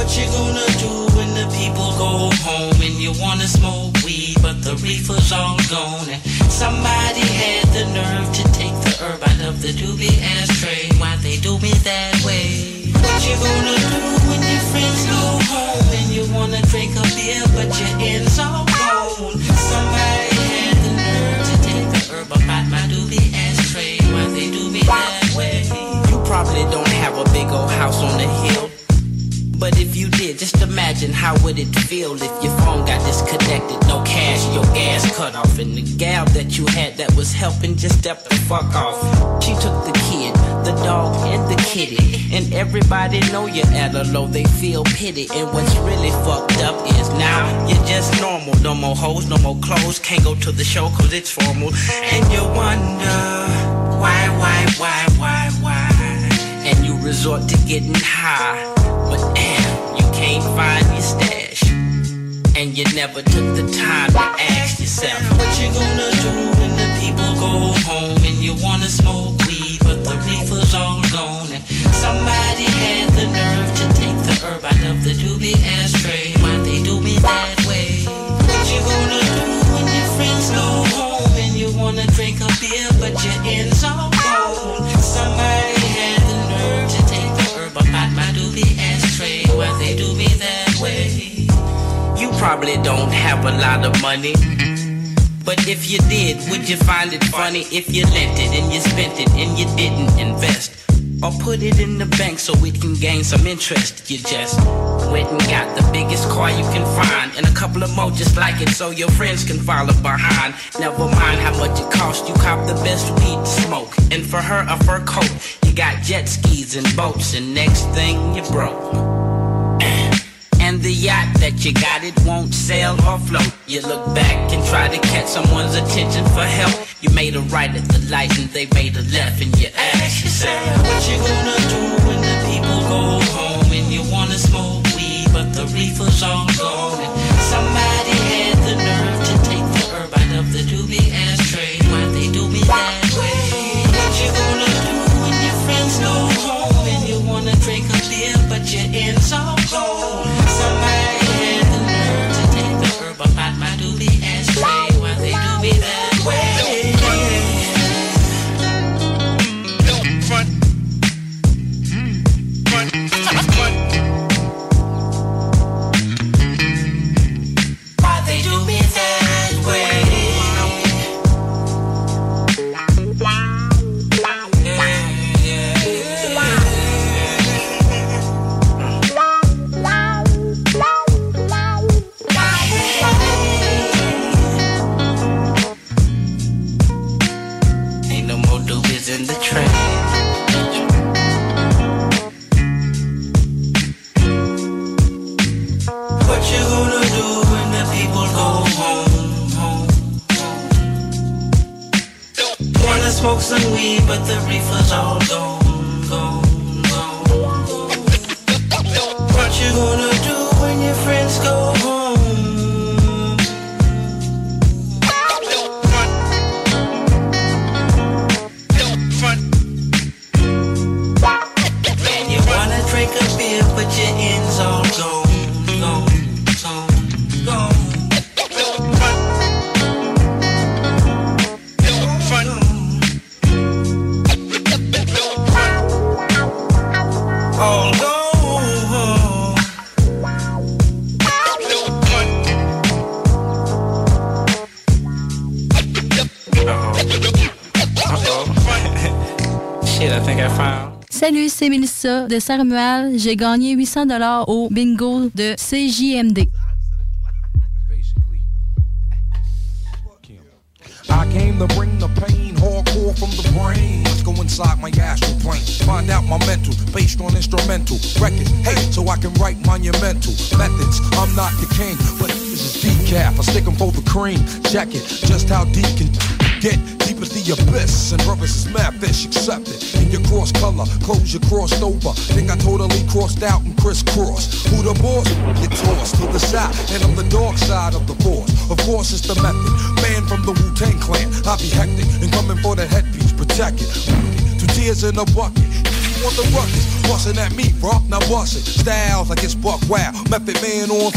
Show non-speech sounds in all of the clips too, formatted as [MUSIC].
What you gonna do when the people go home and you wanna smoke weed, but the reefer's all gone? And somebody had the nerve to take the herb out of the doobie ashtray. Why they do me that way? What you gonna do friends go home and you wanna drink a beer, but your ends all gone? Somebody had the nerve to take the herb out my doobie ashtray. Why they do me that way? You probably don't have a big old house on the hill. But if you did, just imagine how would it feel if your phone got disconnected, no cash, your gas cut off, and the gal that you had that was helping just stepped the fuck off. She took the kid, the dog, and the kitty, and everybody know you're at a low. They feel pity, and what's really fucked up is now you're just normal. No more hoes, no more clothes, can't go to the show 'cause it's formal, and you wonder why, why, why, why, why, and you resort to getting high. Can't find your stash. And you never took the time to ask yourself What you gonna do when the people go home and you wanna smoke weed, but the reefer's all gone? And somebody had the nerve to take the herb out of the doobie ashtray. Why they do me that way? What you gonna do when your friends go home and you wanna drink a beer, but your ends all gone? Somebody had the nerve to take the herb out my doobie ashtray. Way? You probably don't have a lot of money. But if you did, would you find it funny if you lent it and you spent it and you didn't invest? Or put it in the bank so it can gain some interest. You just went and got the biggest car you can find and a couple of more just like it so your friends can follow behind. Never mind how much it cost, you cop the best weed to smoke. And for her, a fur coat. You got jet skis and boats, and next thing you broke. And the yacht that you got, it won't sail or float. You look back and try to catch someone's attention for help. You made a right at the light and they made a left, and you ask yourself, What you gonna do when the people go home and you wanna smoke weed, but the reefer's all gone? And somebody had the nerve to take the herb out of the doobie ashtray. Why they do me that way? What you gonna do when your friends go home and you wanna drink a beer, but your ends all gone? De Saint-Romuald. J'ai gagné 800 dollars au bingo de CJMD. Cross you crossed over. Think I totally crossed out and crisscrossed. Who the boss? Get tossed to the side, and on the dark side of the force. Of course, it's the method. Man from the Wu Tang clan, I be hectic and coming for the headpiece, protect it. Two tears in a bucket. You want the ruckus? Bustin' at me, bro. Now bust it. Styles like it's buck wow. Method man on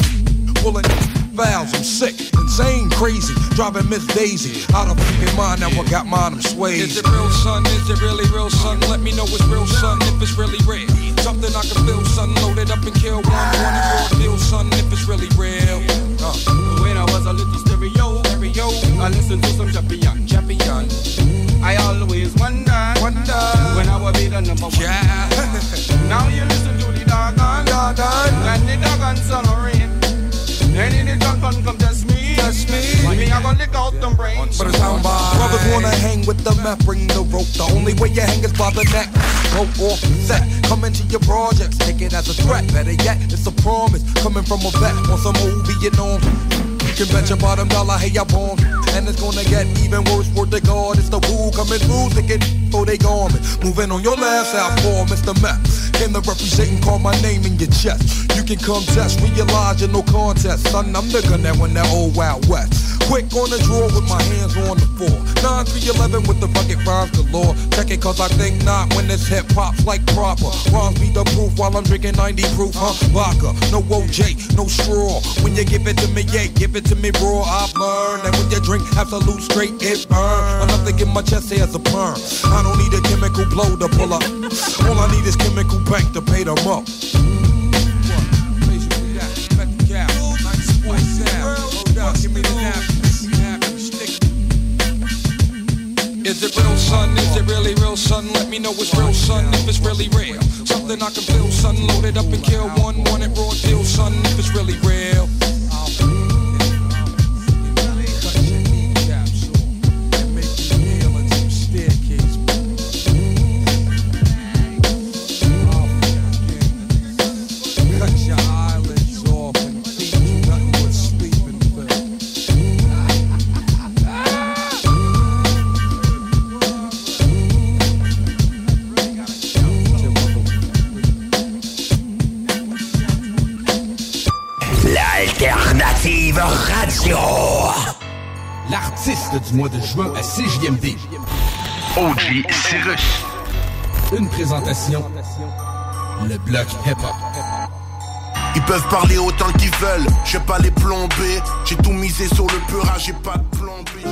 pulling valves. I'm sick, insane, crazy. Driving Miss Daisy out of fucking mind. Now I got mine, I'm swayed. Is it real, son? Is it really real, son? Let me know it's real, son, if it's really real. Something I can feel, son. Loaded up and kill one. One raw deal, son, if it's really real. Uh. When I was a little stereo, stereo, I listened to some champion, champion. I always wonder, wonder when I will be the number one. Yeah. now you listen to the doggone, doggone, and the doggone sun rain. And in the doggone I gonna lick out them brains. But it's how Brothers wanna hang with the meth, bring the rope. The only way you hang is by the neck. Rope off the set, come into your projects, take it as a threat. Better yet, it's a promise coming from a vet on some old Vietnam. You can bet your bottom dollar, hey, I born. And it's gonna get even worse for the God. It's the woo coming through, thinking for they garment. Moving on your last out for Mr. Meth. Came to represent and call my name in your chest. You can come test, realize you're no contest. Son, I'm the gun that won that old Wild West. Quick on the draw with my hands on the floor. 9 3 11 with the bucket rhymes galore. Check it cause I think not when this hip hop's like proper. Rhymes be the proof while I'm drinking 90 proof, huh? Vodka, no OJ, no straw. When you give it to me, yeah, give it to me raw. I've learned that when you drink absolute straight, it burn. Enough to get my chest as a perm. I don't need a chemical blow to pull up. All I need is chemical bank to pay them up. Is it real, son? Is it really real, son? Let me know it's real, son, if it's really real. Something I can feel, son. Loaded up and kill one, want it raw deal, son, if it's really real. L'artiste du mois de juin à CJMD. OG Cyrus. Une présentation. Le bloc hip-hop. Ils peuvent parler autant qu'ils veulent, je vais pas les plomber. J'ai tout misé sur le peurage, j'ai pas de plan B.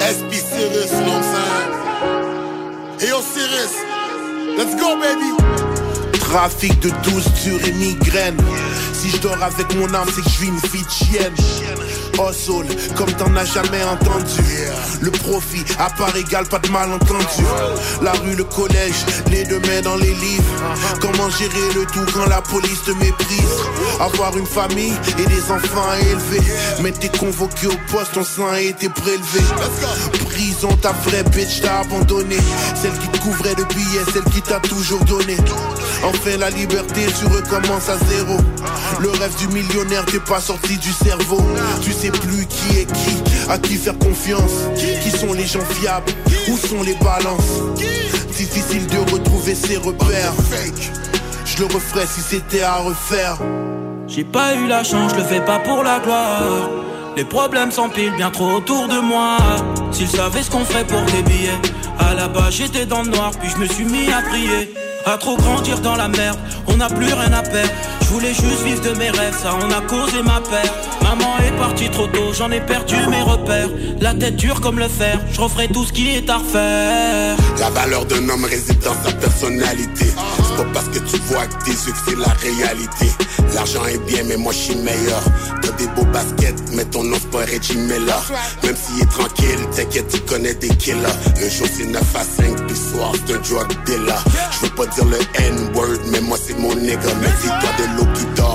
SB Cyrus, saying? Hey yo, Cyrus, let's go, baby. Trafic de douce dure et migraine. Si je dors avec mon âme, c'est que je suis une fille de chienne. Oh soul, comme t'en as jamais entendu. Le profit, à part égal, pas de malentendu. La rue, le collège, les deux mains dans les livres. Comment gérer le tout quand la police te méprise? Avoir une famille et des enfants à élever. Mais t'es convoqué au poste, ton sang a été prélevé. Prison, ta vraie bitch t'a abandonné. Celle qui te couvrait de billets, celle qui t'a toujours donné. Enfin la liberté, tu recommences à zéro. Le rêve du millionnaire t'es pas sorti du cerveau. Tu sais plus qui est qui, à qui faire confiance. Qui sont les gens fiables, où sont les balances? Difficile de retrouver ses repères. Je le referais si c'était à refaire. J'ai pas eu la chance, je le fais pas pour la gloire. Les problèmes s'empilent bien trop autour de moi. S'ils savaient ce qu'on ferait pour des billets. À la base, j'étais dans le noir, puis je me suis mis à prier. À trop grandir dans la merde, on n'a plus rien à perdre. Je voulais juste vivre de mes rêves, ça on a causé ma perte. Maman est partie trop tôt, j'en ai perdu mes repères. La tête dure comme le fer, je referai tout ce qui est à refaire. La valeur d'un homme réside dans sa personnalité. C'est pas parce que tu vois que tes yeux que c'est la réalité. L'argent est bien, mais moi je suis meilleur. T'as des beaux baskets, mais ton nom c'est pas Reggie Miller. Même s'il est tranquille, t'inquiète, tu connais des killers. Le jour c'est 9 à 5, puis soir c'est un drug dealer. Je veux pas dire le N-word, mais moi c'est mon nigga. Mais c'est toi de l'eau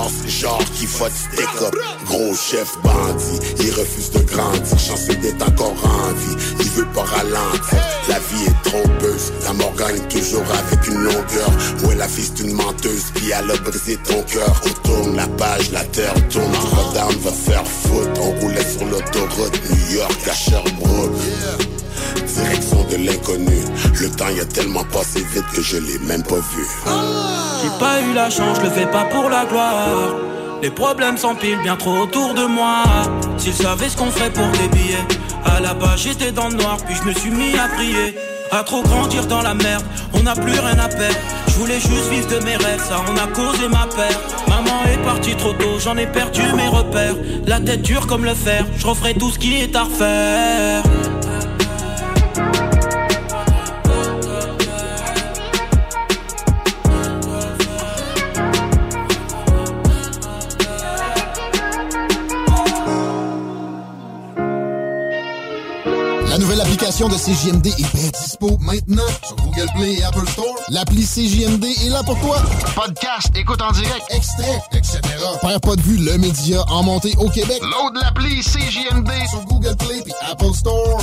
c'est genre qui faut stick up. Gros chef bandit, il refuse de grandir. Chanceux d'être encore en vie, il veut pas ralentir. La vie est trompeuse, la mort gagne toujours avec une longueur. Ouais, la fille c'est une menteuse, puis elle a brisé ton cœur. On tourne la page, la terre tourne. Rotterdam va faire foot. On roulait sur l'autoroute, New York à Sherbrooke. Direction de l'inconnu. Le temps y a tellement passé vite que je l'ai même pas vu. J'ai pas eu la chance, je le fais pas pour la gloire. Les problèmes s'empilent bien trop autour de moi. S'ils savaient ce qu'on ferait pour des billets. À la base, j'étais dans le noir, puis je me suis mis à prier. À trop grandir dans la merde, on n'a plus rien à perdre. Je voulais juste vivre de mes rêves, ça on a causé ma perte. Maman est partie trop tôt, j'en ai perdu mes repères. La tête dure comme le fer, je tout ce qui est à refaire. De CJMD est bien dispo maintenant sur Google Play et Apple Store. L'appli CJMD est là pour toi. Podcast, écoute en direct, extrait, etc. Perds pas de vue, le média en montée au Québec. Load l'appli CJMD sur Google Play et Apple Store.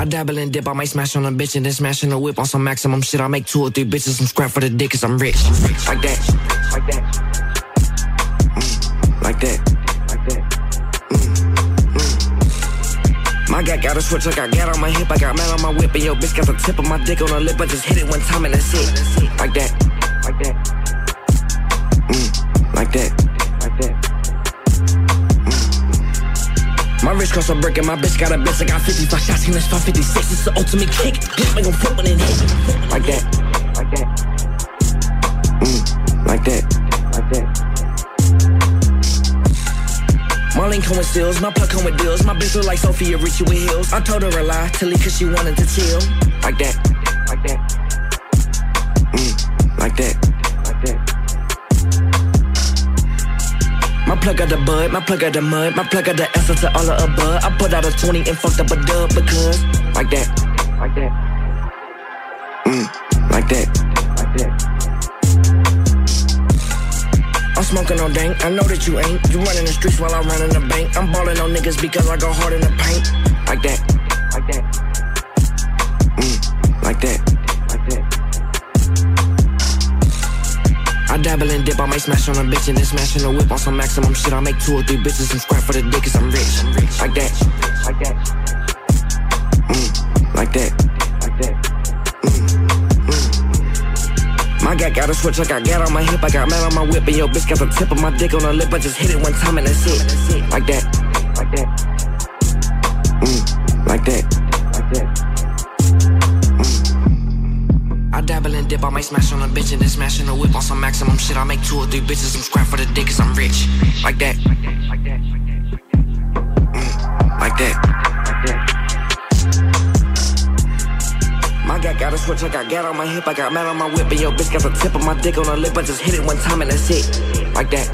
I dabble and dip, I might smash on a bitch and then smash on a whip on some maximum shit. I make two or three bitches some scrap for the dick cause I'm rich. Like that, like that. Mm, like that, got a switch, I got gat on my hip, I got man on my whip, and yo bitch got the tip of my dick on her lip. I just hit it one time and that's it. Like that, like that. Mm, like that, like that. My wrist costs a brick and my bitch got a bitch. I got 55 shots in this 556. It's the ultimate kick. Bitch, make 'em flip when it hit. Like that, like that. Mm, like that. Marlene come with steals, my plug come with deals. My bitch look like Sophia Richie with heels. I told her a lie, Tilly, cause she wanted to chill. Like that, like that. Mm, like that, like that. My plug got the bud, my plug got the mud, my plug got the essence to all of above. I put out a 20 and fucked up a dub because, like that, like that. Mm, like that, smoking on dank, I know that you ain't. You running the streets while I run in the bank. I'm balling on niggas because I go hard in the paint. Like that, like that. Mm, like that, like that. I dabble and dip, I might smash on a bitch and then smash on a whip on some maximum shit. I make two or three bitches and scrap for the dick cause I'm rich. Like that, like that. Mm, like that, like that. My guy got a switch, I got gat on my hip, I got man on my whip, and yo bitch got the tip of my dick on her lip. I just hit it one time and that's it. Like that, like that. Mm, like that, like that. Mm. I dabble and dip, I might smash on a bitch and then smash on a whip on some maximum shit. I make two or three bitches some scrap for the dick cause I'm rich. Like that, like that. Mm, like that. My guy got a switch, I got gat on my hip, I got man on my whip, and yo bitch got the tip of my dick on her lip. I just hit it one time and that's it. Like that.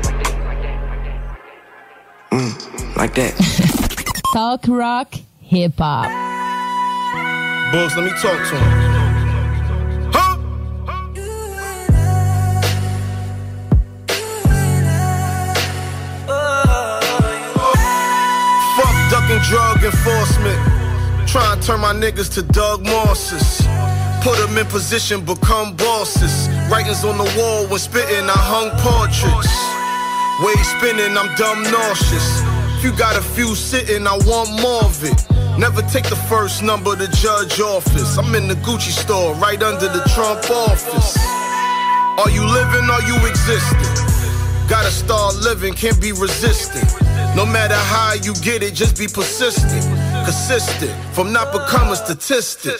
Mm, like that. [LAUGHS] Talk rock, hip hop. Bulls, let me talk to him. Fuck ducking drug enforcement. Try to turn my niggas to Doug Mosses. Put them in position, become bosses. Writings on the wall when spitting, I hung portraits. Way spinning, I'm dumb nauseous. If you got a few sitting, I want more of it. Never take the first number to judge office. I'm in the Gucci store, right under the Trump office. Are you living, are you existing? Gotta start living, can't be resistant. No matter how you get it, just be persistent. Consistent, from not becoming statistic.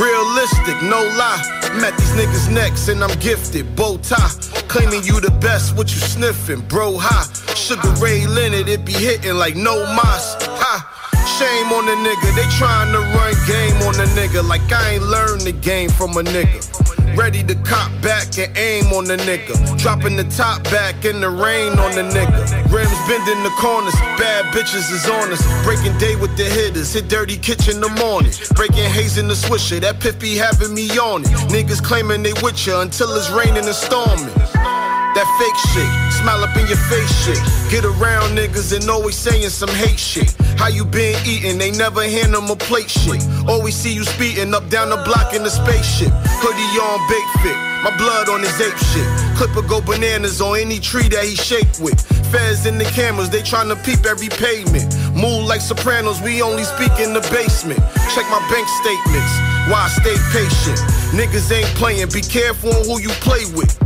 Realistic, no lie. Met these niggas next and I'm gifted. Bow tie, claiming you the best, what you sniffing? Bro, high. Sugar Ray Leonard, it be hitting like no mas. Ha! Shame on the nigga, they trying to run game on the nigga like I ain't learned the game from a nigga. Ready to cop back and aim on the nigga. Dropping the top back in the rain on the nigga. Rims bending the corners, bad bitches is on us. Breaking day with the hitters, hit dirty kitchen in the morning. Breaking haze in the swisher, that piff be having me on it. Niggas claiming they with ya until it's raining and storming. That fake shit, smile up in your face shit. Get around niggas and always saying some hate shit. How you been eating? They never hand them a plate shit. Always see you speeding up down the block in the spaceship. Hoodie on, bake fit. My blood on his ape shit. Clipper go bananas on any tree that he shake with. Feds in the cameras, they tryna peep every pavement. Move like sopranos, we only speak in the basement. Check my bank statements, why stay patient. Niggas ain't playing, be careful on who you play with.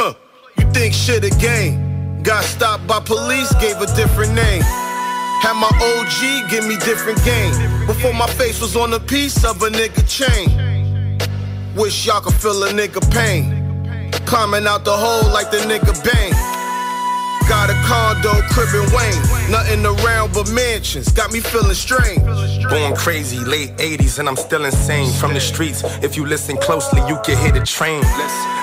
Huh, you think shit a game? Got stopped by police, gave a different name. Had my OG give me different game. Before my face was on a piece of a nigga chain. Wish y'all could feel a nigga pain. Climbing out the hole like the nigga bang. Got a condo, crib Wayne. Nothing around but mansions. Got me feeling strange. Born crazy, late 80s, and I'm still insane. From the streets, if you listen closely, you can hear the train.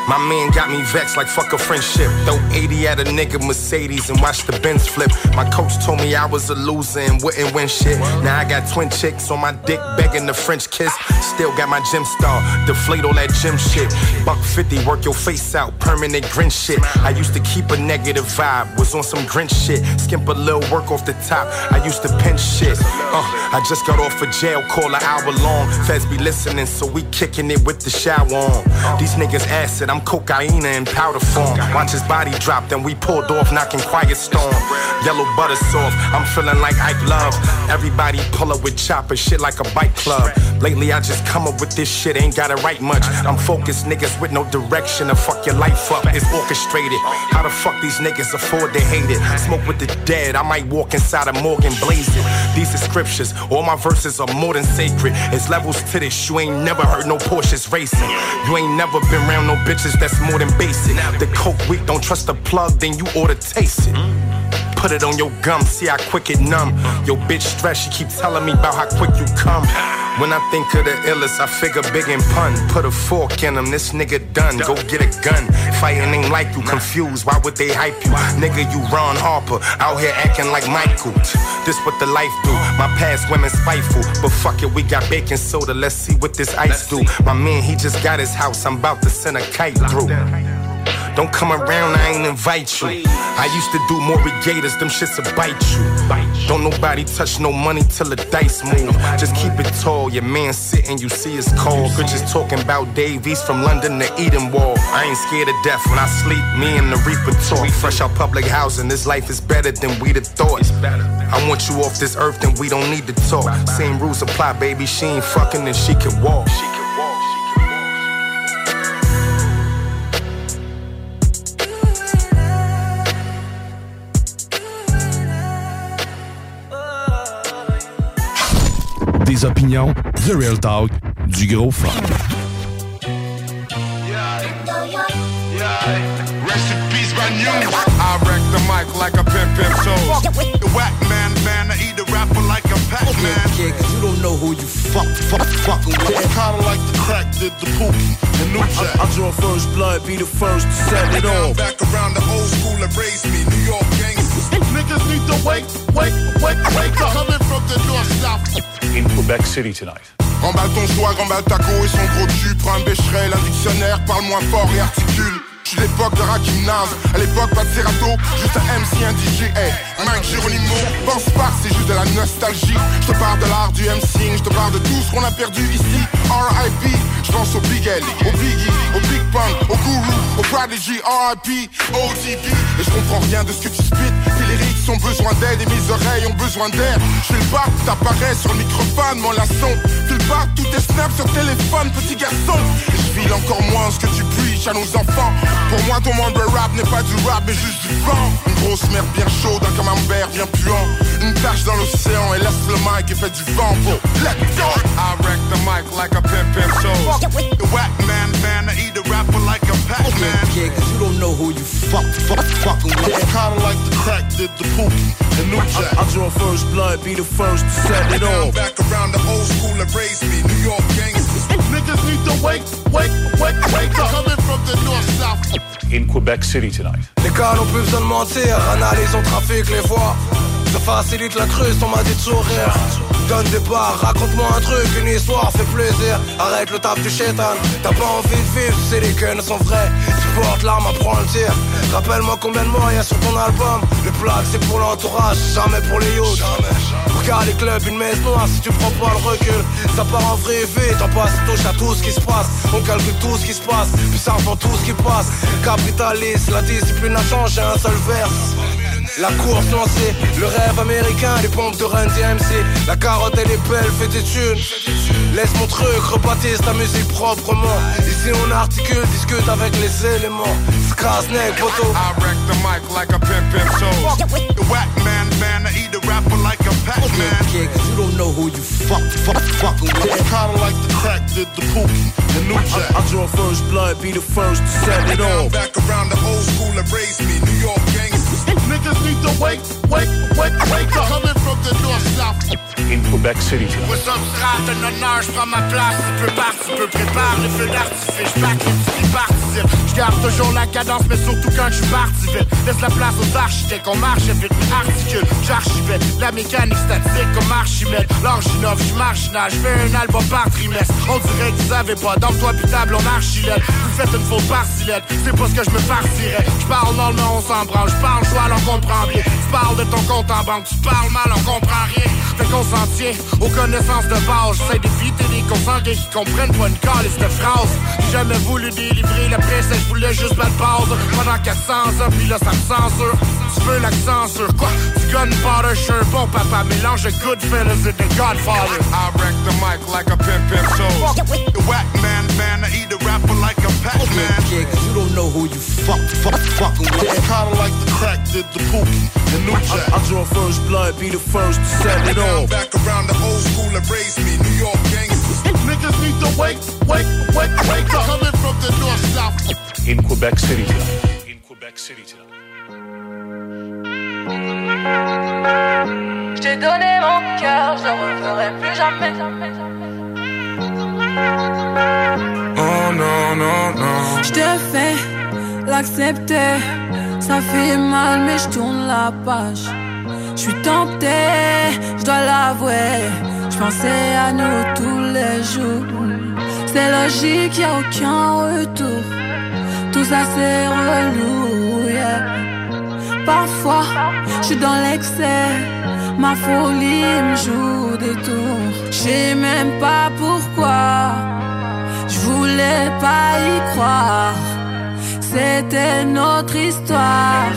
My man got me vexed like fuck a friendship. Throw 80 at a nigga Mercedes and watch the Benz flip. My coach told me I was a loser and wouldn't win shit. Now I got twin chicks on my dick begging the French kiss. Still got my gym star, deflate all that gym shit. Buck 50, work your face out, permanent grin shit. I used to keep a negative vibe, was on some grin shit. Skimp a little work off the top, I used to pinch shit. Uh, I just got off a jail, call an hour long. Feds be listening, so we kicking it with the shower on. These niggas acid, I'm cocaine in powder form. Watch his body drop, then we pulled off, knocking quiet storm. Yellow butter soft, I'm feeling like Ike Love. Everybody pull up with chopper, shit like a bike club. Lately I just come up with this shit, ain't gotta write much. I'm focused niggas with no direction to fuck your life up. It's orchestrated. How the fuck these niggas afford to hate it? Smoke with the dead, I might walk inside a Morgan blazing. These are scriptures, all my verses are more than sacred. It's levels to this, you ain't never heard no Porsches racing. You ain't never been around no bitches that's more than basic. The coke weak, don't trust the plug, then you oughta taste it. Put it on your gum, see how quick it numb. Yo, bitch stress, she keep telling me about how quick you come. When I think of the illest, I figure big and pun. Put a fork in him, this nigga done. Go get a gun. Fighting ain't like you, confused. Why would they hype you? Nigga, you Ron Harper, out here acting like Michael. This what the life do. My past women spiteful, but fuck it, we got baking soda. Let's see what this ice do. My man, he just got his house. I'm about to send a kite through. Don't come around, I ain't invite you. I used to do more regators, them shits will bite you. Don't nobody touch no money till the dice move. Just keep it tall, your man sitting, you see his call. Bitches talking about Davies from London to Eden Wall. I ain't scared of death when I sleep, me and the Reaper talk. Fresh out public housing, this life is better than we'd have thought. I want you off this earth, then we don't need to talk. Same rules apply, baby, she ain't fucking and she can walk. Opinions, The Real Talk, du gros fun. Rest in peace, my news. I wreck the mic like a pimp pimp soul. The whack man, man, I eat the rapper like a Pac-Man. Yeah, cause you don't know who you fuck, fuck, fucking with. It's kinda like the crack did the pookie, the new jack. I, I draw first blood, be the first to set it off. back around the old school that raised me, New York gangsters. Niggas need to wake, wake, wake, wake up. Coming from the north south. In Quebec City tonight. Remballe ton swag, remballe ta go et son gros cul. Prends un bécherel, un dictionnaire, parle moins fort et articule. J'suis l'époque de Rakim à l'époque pas de Serato, juste un MC, DJ, hey, Mike Geronimo, pense pas, c'est juste de la nostalgie. Je te parle de l'art du MCing, je te parle de tout ce qu'on a perdu ici. R.I.P. Je pense au Big L, au Biggie, au Big Pun, au Guru, au Prodigy, R.I.P. OTP. Et je comprends rien de ce que tu spit. Tes lyrics ont besoin d'aide et mes oreilles ont besoin d'air. Je le bac, t'apparais sur le microphone, mon laçon. Fais le bac, tout est snap sur téléphone, petit garçon. Et je encore moins ce que tu preach à nos enfants. Pour moi, ton monde de rap n'est pas du rap, mais juste du vent. Une grosse merde bien chaude, un camembert bien puant. Une tache dans l'océan et laisse le mic et fais du vent pour let go. I wreck the mic like a pimp pimp soul. The whack man, man, I eat the rapper like a Pac-Man. Yeah, cause you don't know who you fuck, fuck, with. Yeah, kinda like the crack did the pookie and New Jack. I, I draw first blood, be the first to set it off. back around the old school that raised me, New York gangsters. Niggas need to wake, wake, wake, wake up. Coming from the north, south. In Quebec City tonight. Les gars n'ont plus besoin de mentir, analyse on trafic les voix. Ça facilite la cruce, on m'a dit de sourire. Donne des barres, raconte-moi un truc, une histoire, fait plaisir. Arrête le taf du chétan, t'as pas envie de vivre, sais les guns sont vrais. Tu portes l'arme, apprends le tir. Rappelle-moi combien de mots y sur ton album. Le plaque c'est pour l'entourage, jamais pour les youths. Regarde les clubs, une messe noire si tu prends pas le recul. Ça part en vrai vite, on passe touche à tout ce qui se passe. On calcule tout ce qui se passe, puis ça revend tout ce qui passe. Capitaliste, la discipline a changé, un seul verse. La course lancée, le rêve américain, les pompes de Run DMC La carotte elle est belle, fais tes thunes Laisse mon truc, rebâtisse ta musique proprement Ici on articule, discute avec les éléments Skaznek, photo I wreck the mic like a pimp pimp soul. The whack man, man, I eat the rapper like a Pac-Man. Yeah, cause you don't know who you fuck, fuck, fucking with Yeah, kinda like the crack did the pookie and New Jack. I, I draw first blood, be the first to set it Now I'm off back around the old school that raised me, New York gangsters. Niggas need to wake, wake, wake, wake up. Coming from the north, south. In Quebec City. What's up, strat, un honneur, je prends ma place, partir, tu peux préparer les feux d'artifice, je back les petits qui. Je garde toujours la cadence, mais surtout quand je suis parti vite. Laisse la place aux architectes, on marche vite, articule, j'archivette. La mécanique statique comme Archimède. L'orginov, je marginal, je fais un album par trimestre. On dirait vous savez pas, dans le toit pis table, on archilette. Vous faites une faute parcillette, c'est pas ce que je me farcirais. Je parle mais on s'en branle, je parle joie, on comprend bien. Tu parles de ton compte en banque, tu parles mal, on comprend rien. Fait qu'on s'en tient aux connaissances de base. J'essaie d'éviter des consanguins qui comprennent pas une calice de phrase. J'ai jamais voulu délivrer la presse, je voulais juste battre pause. Pendant 400 ans, puis là ça me censure. Tu veux l'accent sur quoi? Du gunpowder, je suis un bon papa. Mélange de Goodfellas et de Godfather. I wreck the mic like a pimp pimp soul. The whack man, man, I eat the rapper like a Pac-Man. Yeah, cause you don't know who you fuck, fuck, fucking with kinda like the crack did the pookie and New Jack. I, I draw first blood, be the first to set it Now off back around the old school that raised me, New York gangsters. Niggas need to wake, wake, wake, wake up. Coming from the north, south. In Quebec City tonight. In Quebec City tonight. Je t'ai donné mon cœur, je le referai plus jamais. Oh non, non, non Je te fais l'accepter. Ça fait mal, mais je tourne la page. Je suis tentée, je dois l'avouer. Je pensais à nous tous les jours. C'est logique, y a aucun retour. Tout ça c'est relou, yeah. Parfois, je suis dans l'excès. Ma folie me joue des tours. Je sais même pas pourquoi. Je voulais pas y croire. C'était notre histoire.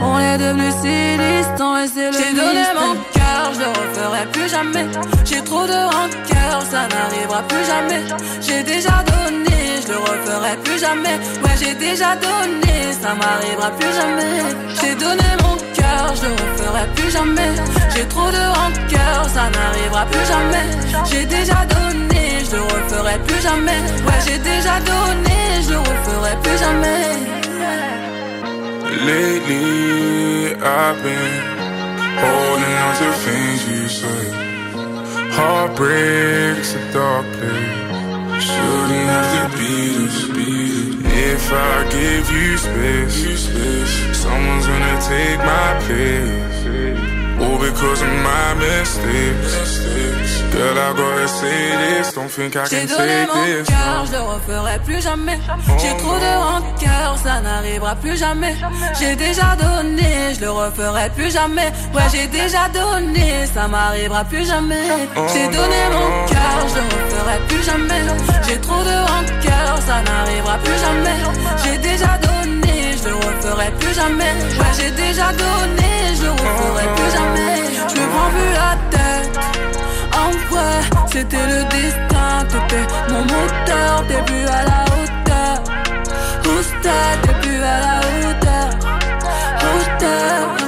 On est devenus si distants et c'est le J'ai donné mon cœur, je le referai plus jamais. J'ai trop de rancœur, ça n'arrivera plus jamais. J'ai déjà donné, je le referai plus jamais. Ouais, j'ai déjà donné, ça m'arrivera plus jamais. J'ai donné mon cœur, je le referai plus jamais. J'ai trop de rancœur, ça n'arrivera plus jamais. J'ai déjà donné, je le referai plus jamais. Ouais, j'ai déjà donné, je le referai plus jamais. Lately, I've been holding on to things you said. Heartbreak's a dark place. Shouldn't have to be this beat. If I give you space, someone's gonna take my place. All because of my mistakes. Girl, I gotta say this. Don't think I J'ai can donné take mon this. cœur, je le referai plus jamais. J'ai trop de rancœur, ça n'arrivera plus jamais. J'ai déjà donné, je le referai plus jamais. Ouais, j'ai déjà donné, ça m'arrivera plus jamais. J'ai donné mon cœur, je le referai plus jamais. J'ai trop de rancœur, ça n'arrivera plus jamais. J'ai déjà donné, je le referai plus jamais. Ouais, j'ai déjà donné, je le referai plus jamais. Je me prends plus la tête. En vrai, c'était le destin, t'étais mon moteur, plus à la hauteur. Hauteur, plus à la hauteur. Hauteur.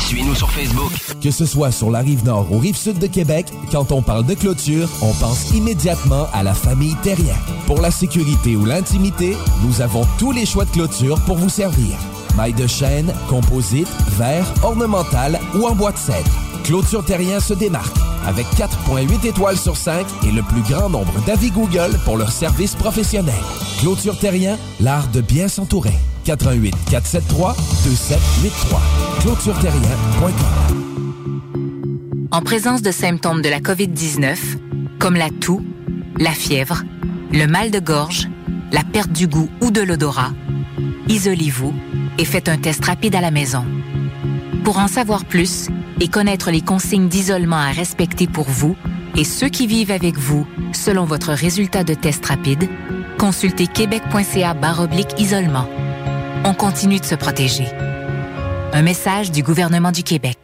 Suivez-nous sur Facebook. Que ce soit sur la rive nord ou rive sud de Québec, quand on parle de clôture, on pense immédiatement à la famille Terrien. Pour la sécurité ou l'intimité, nous avons tous les choix de clôture pour vous servir. Maille de chêne, composite, verre, ornemental ou en bois de cèdre. Clôture Terrien se démarque avec 4.8 étoiles sur 5 et le plus grand nombre d'avis Google pour leur service professionnel. Clôture Terrien, l'art de bien s'entourer. 88 473 2783. ClôtureTerrien.com En présence de symptômes de la COVID-19, comme la toux, la fièvre, le mal de gorge, la perte du goût ou de l'odorat, isolez-vous et faites un test rapide à la maison. Pour en savoir plus et connaître les consignes d'isolement à respecter pour vous et ceux qui vivent avec vous selon votre résultat de test rapide, consultez québec.ca baroblique isolement. On continue de se protéger. Un message du gouvernement du Québec.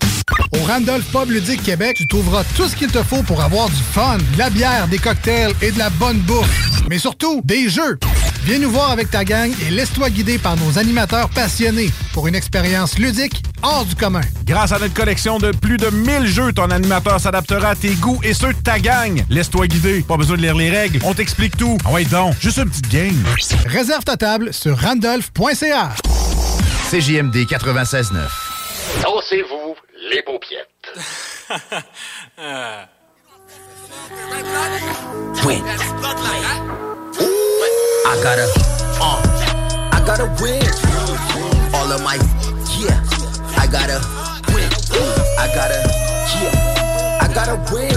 Au Randolph Pub Ludique Québec, tu trouveras tout ce qu'il te faut pour avoir du fun, de la bière, des cocktails et de la bonne bouffe. Mais surtout, des jeux. Viens nous voir avec ta gang et laisse-toi guider par nos animateurs passionnés pour une expérience ludique hors du commun. Grâce à notre collection de plus de 1000 jeux, ton animateur s'adaptera à tes goûts et ceux de ta gang. Laisse-toi guider. Pas besoin de lire les règles. On t'explique tout. Ah ouais, donc, juste une petite game. Réserve ta table sur randolph.ca. CJMD 96.9. Oh, c'est les paupiettes. [LAUGHS] Win. I gotta, uh, I gotta win. All of my, yeah. I gotta win. I gotta, yeah. I gotta win.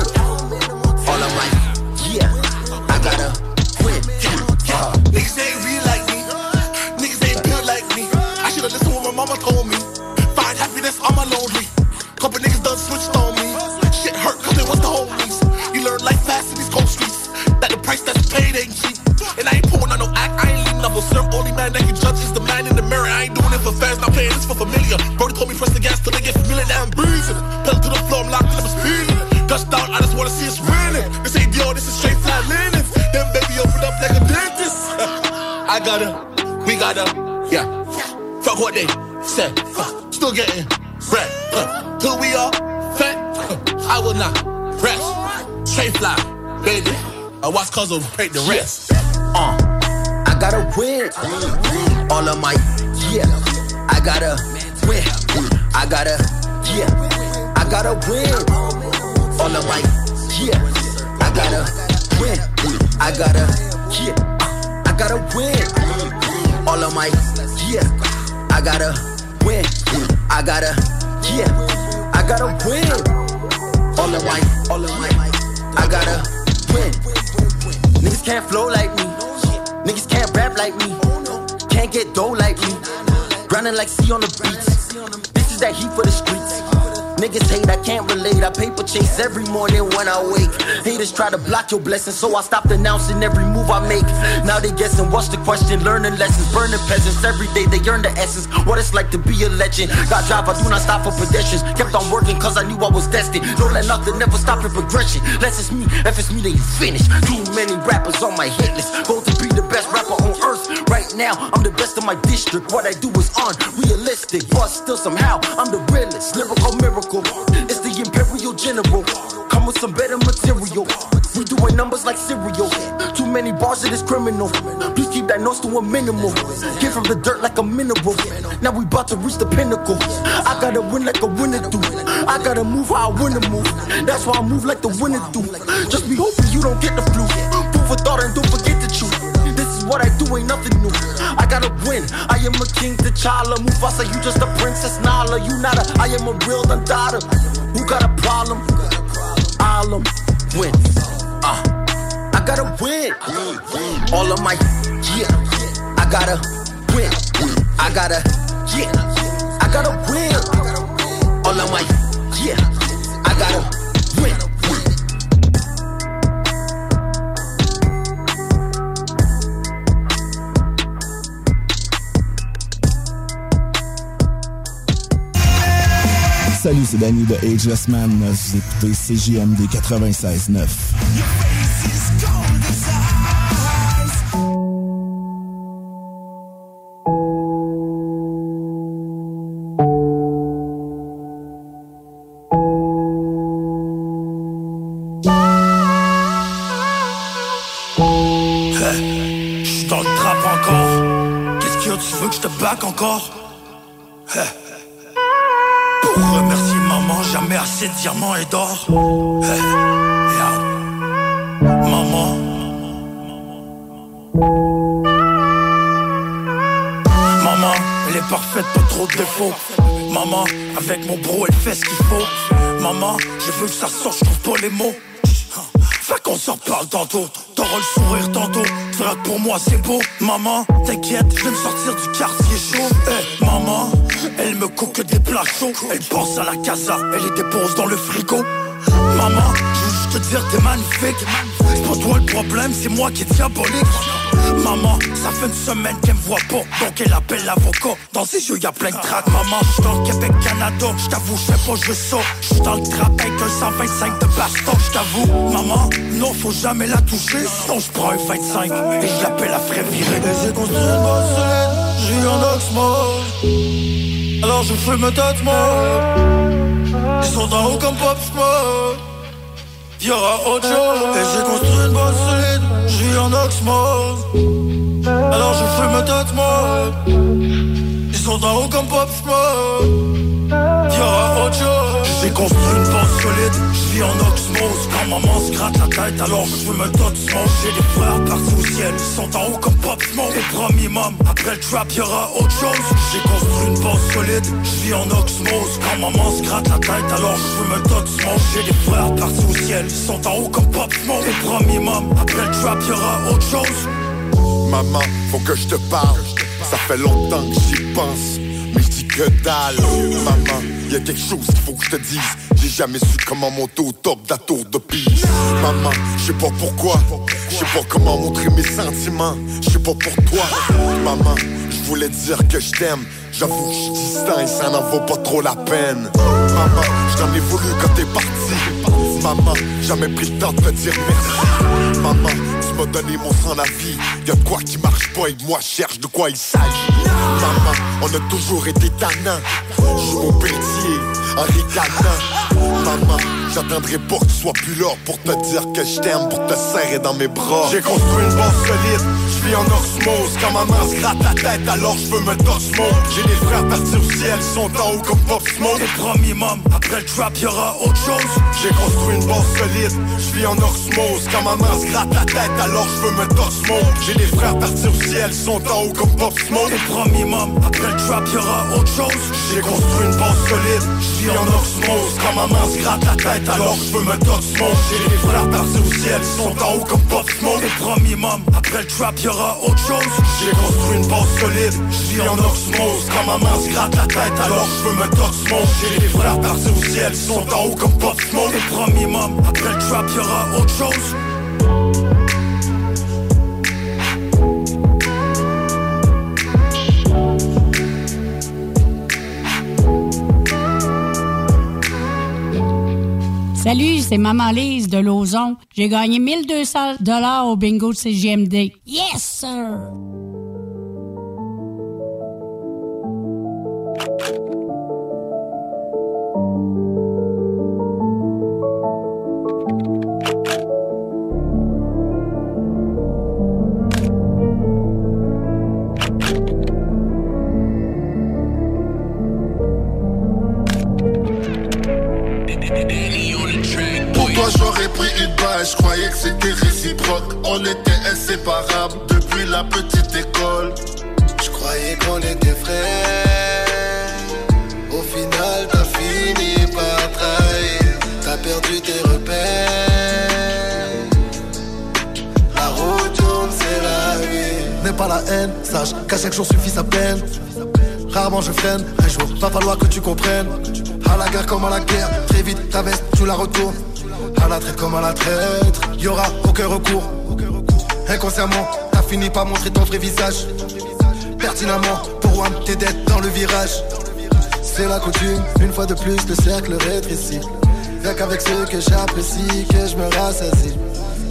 All of my, yeah. I gotta win. Uh. Niggas ain't real like me. Niggas ain't built like me. I should've listened to what my mama told me. Find happiness on my lonely. Couple niggas done switched on me. Shit hurt cause it was the homies. You learn life fast in these cold streets. That the price that's paid ain't cheap. And I ain't pulling on no act, I ain't leaving up no serve. Only man that can judge is the man in the mirror. I ain't doing it for fans, not playing this for familiar. Brody told me press the gas till they get familiar. Now I'm breezing. Pedal to the floor, I'm locked in, I'm speeding. Touchdown, I just wanna see us winning. This ain't Dior, this is straight flat linens. Then baby open up like a dentist. [LAUGHS] I gotta, we gotta, yeah. Fuck what they said. Uh, still getting bread. Uh, till we all. Uh, I will not rest. Straight fly, baby. I watch cuz break the rest. I gotta win. All of my, yeah. I gotta win. I gotta, yeah. I gotta win. All of my, yeah. I gotta win. I gotta, yeah. I gotta win. All of my, yeah. I gotta win. I gotta, yeah. I gotta win. All of my, all of my, I gotta win. Niggas can't flow like me. Can't rap like me. Can't get dough like me. Grinding like C on the beats. This is that heat for the streets. Niggas hate, I can't relate. I paper chase every morning when I wake. Haters try to block your blessings, so I stopped announcing every move I make. Now they guessing what's the question, learning lessons, burning peasants. Every day they earn the essence, what it's like to be a legend. God drive, I do not stop for pedestrians. Kept on working cause I knew I was destined. Don't let nothing ever stop your progression. Less it's me, if it's me, then you finish. Too many rappers on my hit list. Go to be the best rapper on earth. Right now, I'm the best of my district. What I do is unrealistic, but still somehow I'm the realest. Lyrical miracle. It's the Imperial General. Come with some better material. We doing numbers like cereal. Too many bars, it is criminal. Please keep that nose to a minimal. Get from the dirt like a mineral. Now we about to reach the pinnacle. I gotta win like a winner do. I gotta move how I wanna move. That's why I move like the winner do. Just be hoping you don't get the flu. Food for thought and don't forget what I do, ain't nothing new. I gotta win. I am a king, T'Challa. Mufasa, you just a princess Nala. You not a, I am a real Dundada. Who got a problem? I'll win. Uh, I gotta win. All of my, yeah. I gotta win. I gotta, yeah. I gotta win. All of my, yeah. I gotta Salut, c'est Danny de Ageless Man. Vous écoutez CJMD 96.9. J'suis dans encore. Qu'est-ce a, tu veux que je te back encore? Avec mon bro, elle fait ce qu'il faut. Maman, je veux que ça sorte, je trouve pas les mots. Fait qu'on s'en parle tantôt, t'auras le sourire tantôt. Frère pour moi c'est beau, maman T'inquiète, je vais me sortir du quartier chaud. Eh, Maman, elle me coque des plats chauds. Elle pense à la casa, elle les dépose dans le frigo. Maman, je veux te dire t'es magnifique. C'est pas toi le problème, c'est moi qui est diabolique Maman, ça fait une semaine qu'elle me voit pas. Donc elle appelle l'avocat. Dans ses yeux y'a plein de trac Maman, j'suis dans le Québec, Canada J't'avoue, j'sais pas, je sors J'suis dans le trap avec un 125 de baston J't'avoue, maman, non faut jamais la toucher. Sinon j'prends un 25 Et je l'appelle à frère viré Et j'ai construit une solide J'ai un oxmore Alors je fume tête mort Ils sont en haut comme Pop Smoke Y'aura autre chose. Et j'ai construit une solide J'ai un oxmore Alors je fume tête mort Ils sont en haut comme Pop Smoke J'ai construit une base solide, je vis en osmose. Quand maman se gratte la tête alors je me dote smoke. J'ai des frères partis au ciel, ils sont en haut comme Pop Smoke. Et premier mom, après le trap y'aura autre chose. J'ai construit une base solide, je vis en osmose. Quand maman se gratte la tête alors je me dote smoke. J'ai des frères partis au ciel, ils sont en haut comme Pop Smoke. Et mom, après le trap y'aura autre chose. Maman, faut que je te parle. Ça fait longtemps que j'y pense. Que dalle. Maman, y a quelque chose qu'il faut que je te dise. J'ai jamais su comment monter au top de la tour de Pise. Maman, je sais pas pourquoi. Je sais pas comment montrer mes sentiments. Je sais pas pour toi. Maman, je voulais dire que je t'aime. J'avoue, je et ça n'en vaut pas trop la peine. Maman, je t'en ai voulu quand t'es parti. Maman, jamais pris le temps de te dire merci. Maman, tu m'as donné mon sang la vie. Y'a de quoi qui marche pas et moi cherche de quoi il s'agit. Maman, on a toujours été tannants. Joue mon pelletier en ricanant. Maman, j'attendrai pas que tu sois plus là pour te dire que je t'aime, pour te serrer dans mes bras. J'ai construit une base solide, je vis en osmose. Quand maman se gratte la tête, alors je veux me smoke. J'ai des frères partis au ciel, sont en haut comme Pop Smoke. Et premier mom, après le trap y'aura autre chose J'ai construit une base solide, je vis en osmose. Quand maman se gratte la tête, alors je veux me smoke. J'ai des frères partis au ciel, sont en haut comme Pop Smoke. Et premier mom, après le trap y'aura autre chose J'ai construit une base solide, je vis en osmose. Quand maman se gratte la tête, alors je veux me smoke. J'ai des frères partis au ciel, ils sont en haut comme Pop Smoke. Et premier mom, après le trap y'aura autre chose J'ai construit une base solide, je vis en osmose. Quand maman se gratte la tête, alors je veux me smoke. J'ai des frères partis au ciel, ils sont en haut comme Pop Smoke. Et premier mom, après le trap y'aura autre chose Salut, c'est Maman Lise de Lauson. J'ai gagné 1200 dollars au bingo de CGMD. Yes, sir! À la guerre comme à la guerre, très vite ta veste tu la retournes. À la traite comme à la traître, y'aura aucun recours. Inconsciemment, t'as fini par montrer ton vrai visage. Pertinemment, pour one t'es dead dans le virage. C'est la coutume, une fois de plus le cercle rétrécit. Rien qu'avec ceux que j'apprécie, que je me rassasie.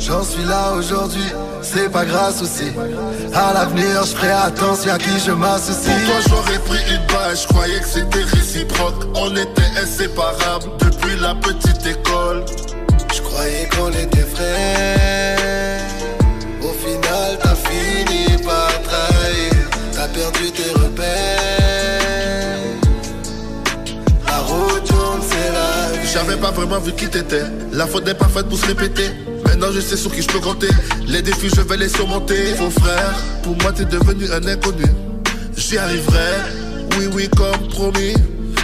J'en suis là aujourd'hui, c'est pas grâce aussi. À l'avenir, je ferai attention à qui je m'associe. Pour toi j'aurais pris une balle, je croyais que c'était réciproque. On était inséparables depuis la petite école. Je croyais qu'on était frères. Au final t'as fini par trahir. T'as perdu tes repères. La route tourne c'est la vie. J'avais pas vraiment vu qui t'étais. La faute n'est pas faite pour se répéter Je sais sur qui je peux compter. Les défis je vais les surmonter. Faux frère, pour moi t'es devenu un inconnu. J'y arriverai, oui oui comme promis.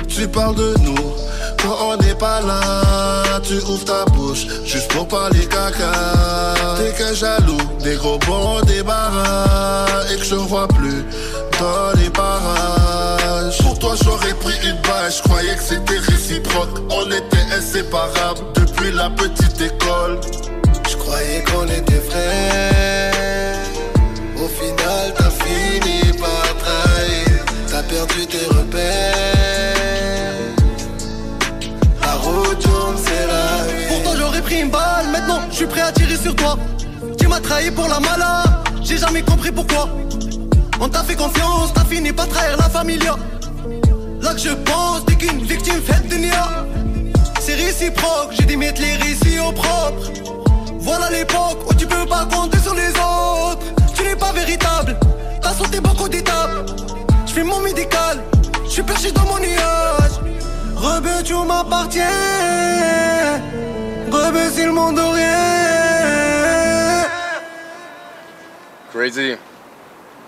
Tu parles de nous. Quand on n'est pas là, tu ouvres ta bouche juste pour parler caca. T'es qu'un jaloux, des gros bons débarras et que je vois plus dans les parages. Pour toi j'aurais pris une balle, je croyais que c'était réciproque. On était inséparables depuis la petite école. Croyais qu'on était frères. Au final t'as fini par trahir. T'as perdu tes repères. La route Pourtant j'aurais pris une balle, maintenant je suis prêt à tirer sur toi. Tu m'as trahi pour la mala, j'ai jamais compris pourquoi. On t'a fait confiance, t'as fini par trahir la familia Là que je pense, t'es qu'une victime faite de nia. C'est réciproque, j'ai dû mettre les récits au propre Voilà l'époque où tu peux pas compter sur les autres Tu n'es pas véritable, t'as sauté beaucoup d'étapes Je fais mon médical, je suis perché dans mon nuage tout m'appartient. Rebaisser le monde au rien. Crazy,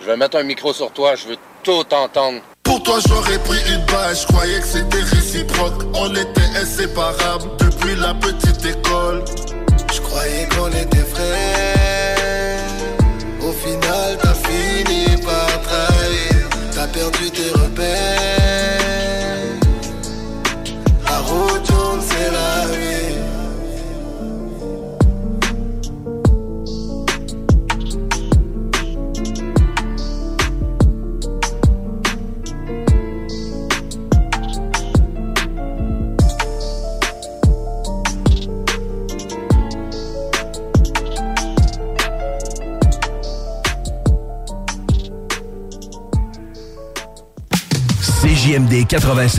je vais mettre un micro sur toi, je veux tout entendre. Pour toi j'aurais pris une balle, je croyais que c'était réciproque. On était inséparables depuis la petite école. Croyais qu'on était frères.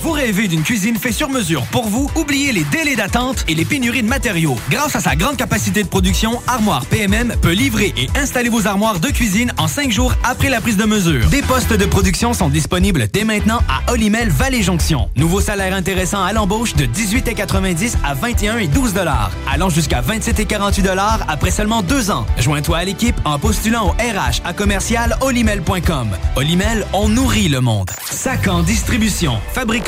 Vous rêvez d'une cuisine faite sur mesure pour vous? Oubliez les délais d'attente et les pénuries de matériaux. Grâce à sa grande capacité de production, Armoire PMM peut livrer et installer vos armoires de cuisine en cinq jours après la prise de mesure. Des postes de production sont disponibles dès maintenant à Olimel Valley Jonction. Nouveau salaire intéressant à l'embauche de 18,90 à 21 et 12 dollars, allant jusqu'à 27 et 48 dollars après seulement deux ans. Joins-toi à l'équipe en postulant au RH à commercial olimel.com. Olimel, on nourrit le monde. Sacan Distribution, fabricant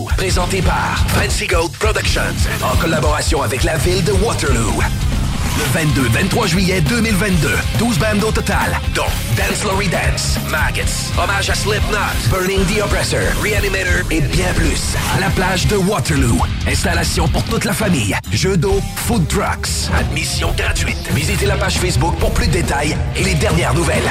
présenté par Fancy Gold Productions, en collaboration avec la ville de Waterloo. Le 22-23 juillet 2022, 12 bandes au total, dont Dance Lory Dance, Maggots, Hommage à Slipknot, Burning the Oppressor, Reanimator et bien plus. La plage de Waterloo. Installation pour toute la famille. Jeux d'eau, food trucks. Admission gratuite. Visitez la page Facebook pour plus de détails et les dernières nouvelles.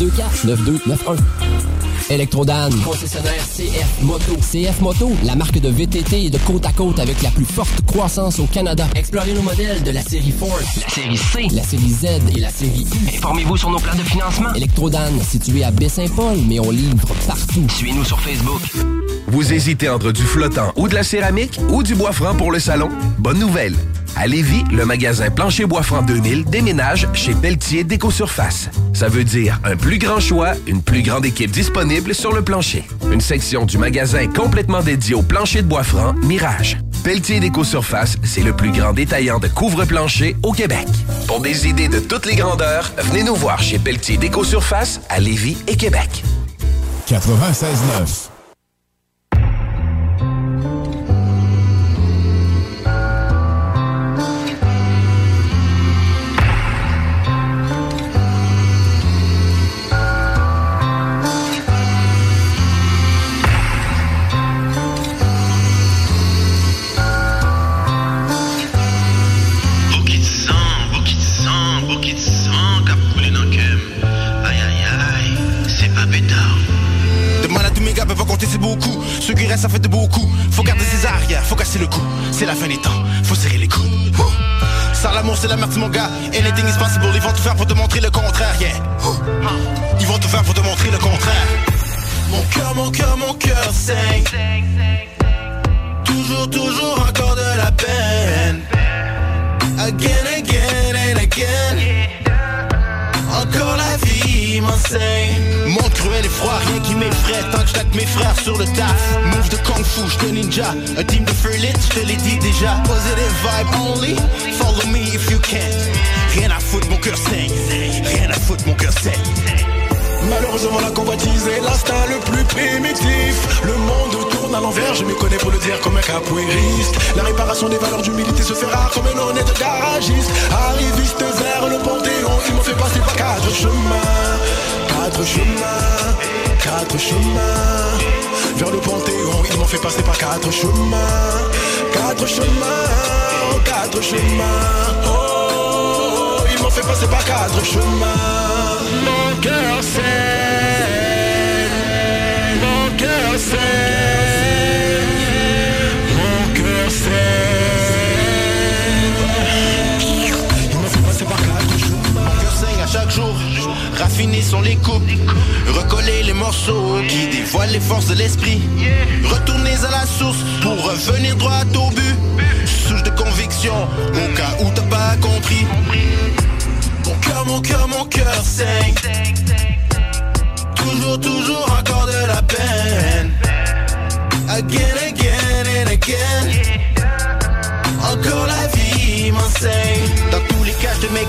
9291. Électrodan, concessionnaire CF Moto. CF Moto, la marque de VTT et de côte à côte avec la plus forte croissance au Canada. Explorez nos modèles de la série Force, la série C, la série Z et la série I. Informez-vous sur nos plans de financement. Électrodan, situé à Baie-Saint-Paul, mais on livre partout. Suivez-nous sur Facebook. Vous hésitez entre du flottant ou de la céramique ou du bois franc pour le salon? Bonne nouvelle! À Lévis, le magasin Plancher Bois Franc 2000 déménage chez Pelletier Déco-Surface. Ça veut dire un plus grand choix, une plus grande équipe disponible sur le plancher. Une section du magasin complètement dédiée au plancher de bois franc Mirage. Pelletier Déco-Surface, c'est le plus grand détaillant de couvre-plancher au Québec. Pour des idées de toutes les grandeurs, venez nous voir chez Pelletier Déco-Surface à Lévis et Québec. 96.9. comme un honnête garagiste Arriviste vers le panthéon, ils m'ont fait passer par quatre chemins. Quatre chemins, quatre chemins. Vers le panthéon, ils m'ont fait passer par quatre chemins. Quatre chemins, quatre chemins. Oh, ils m'ont fait passer par quatre chemins. Mon cœur saigne, mon cœur saigne, mon cœur saigne. Raffiner sont les coupes, recoller les morceaux qui dévoilent les forces de l'esprit. Retournez à la source pour revenir droit au but. Souche de conviction, au cas où t'as pas compris. Mon cœur, mon cœur, mon cœur saigne. Toujours, toujours encore de la peine. Again, again and again. Encore la vie m'enseigne. Dans tous les caches de mes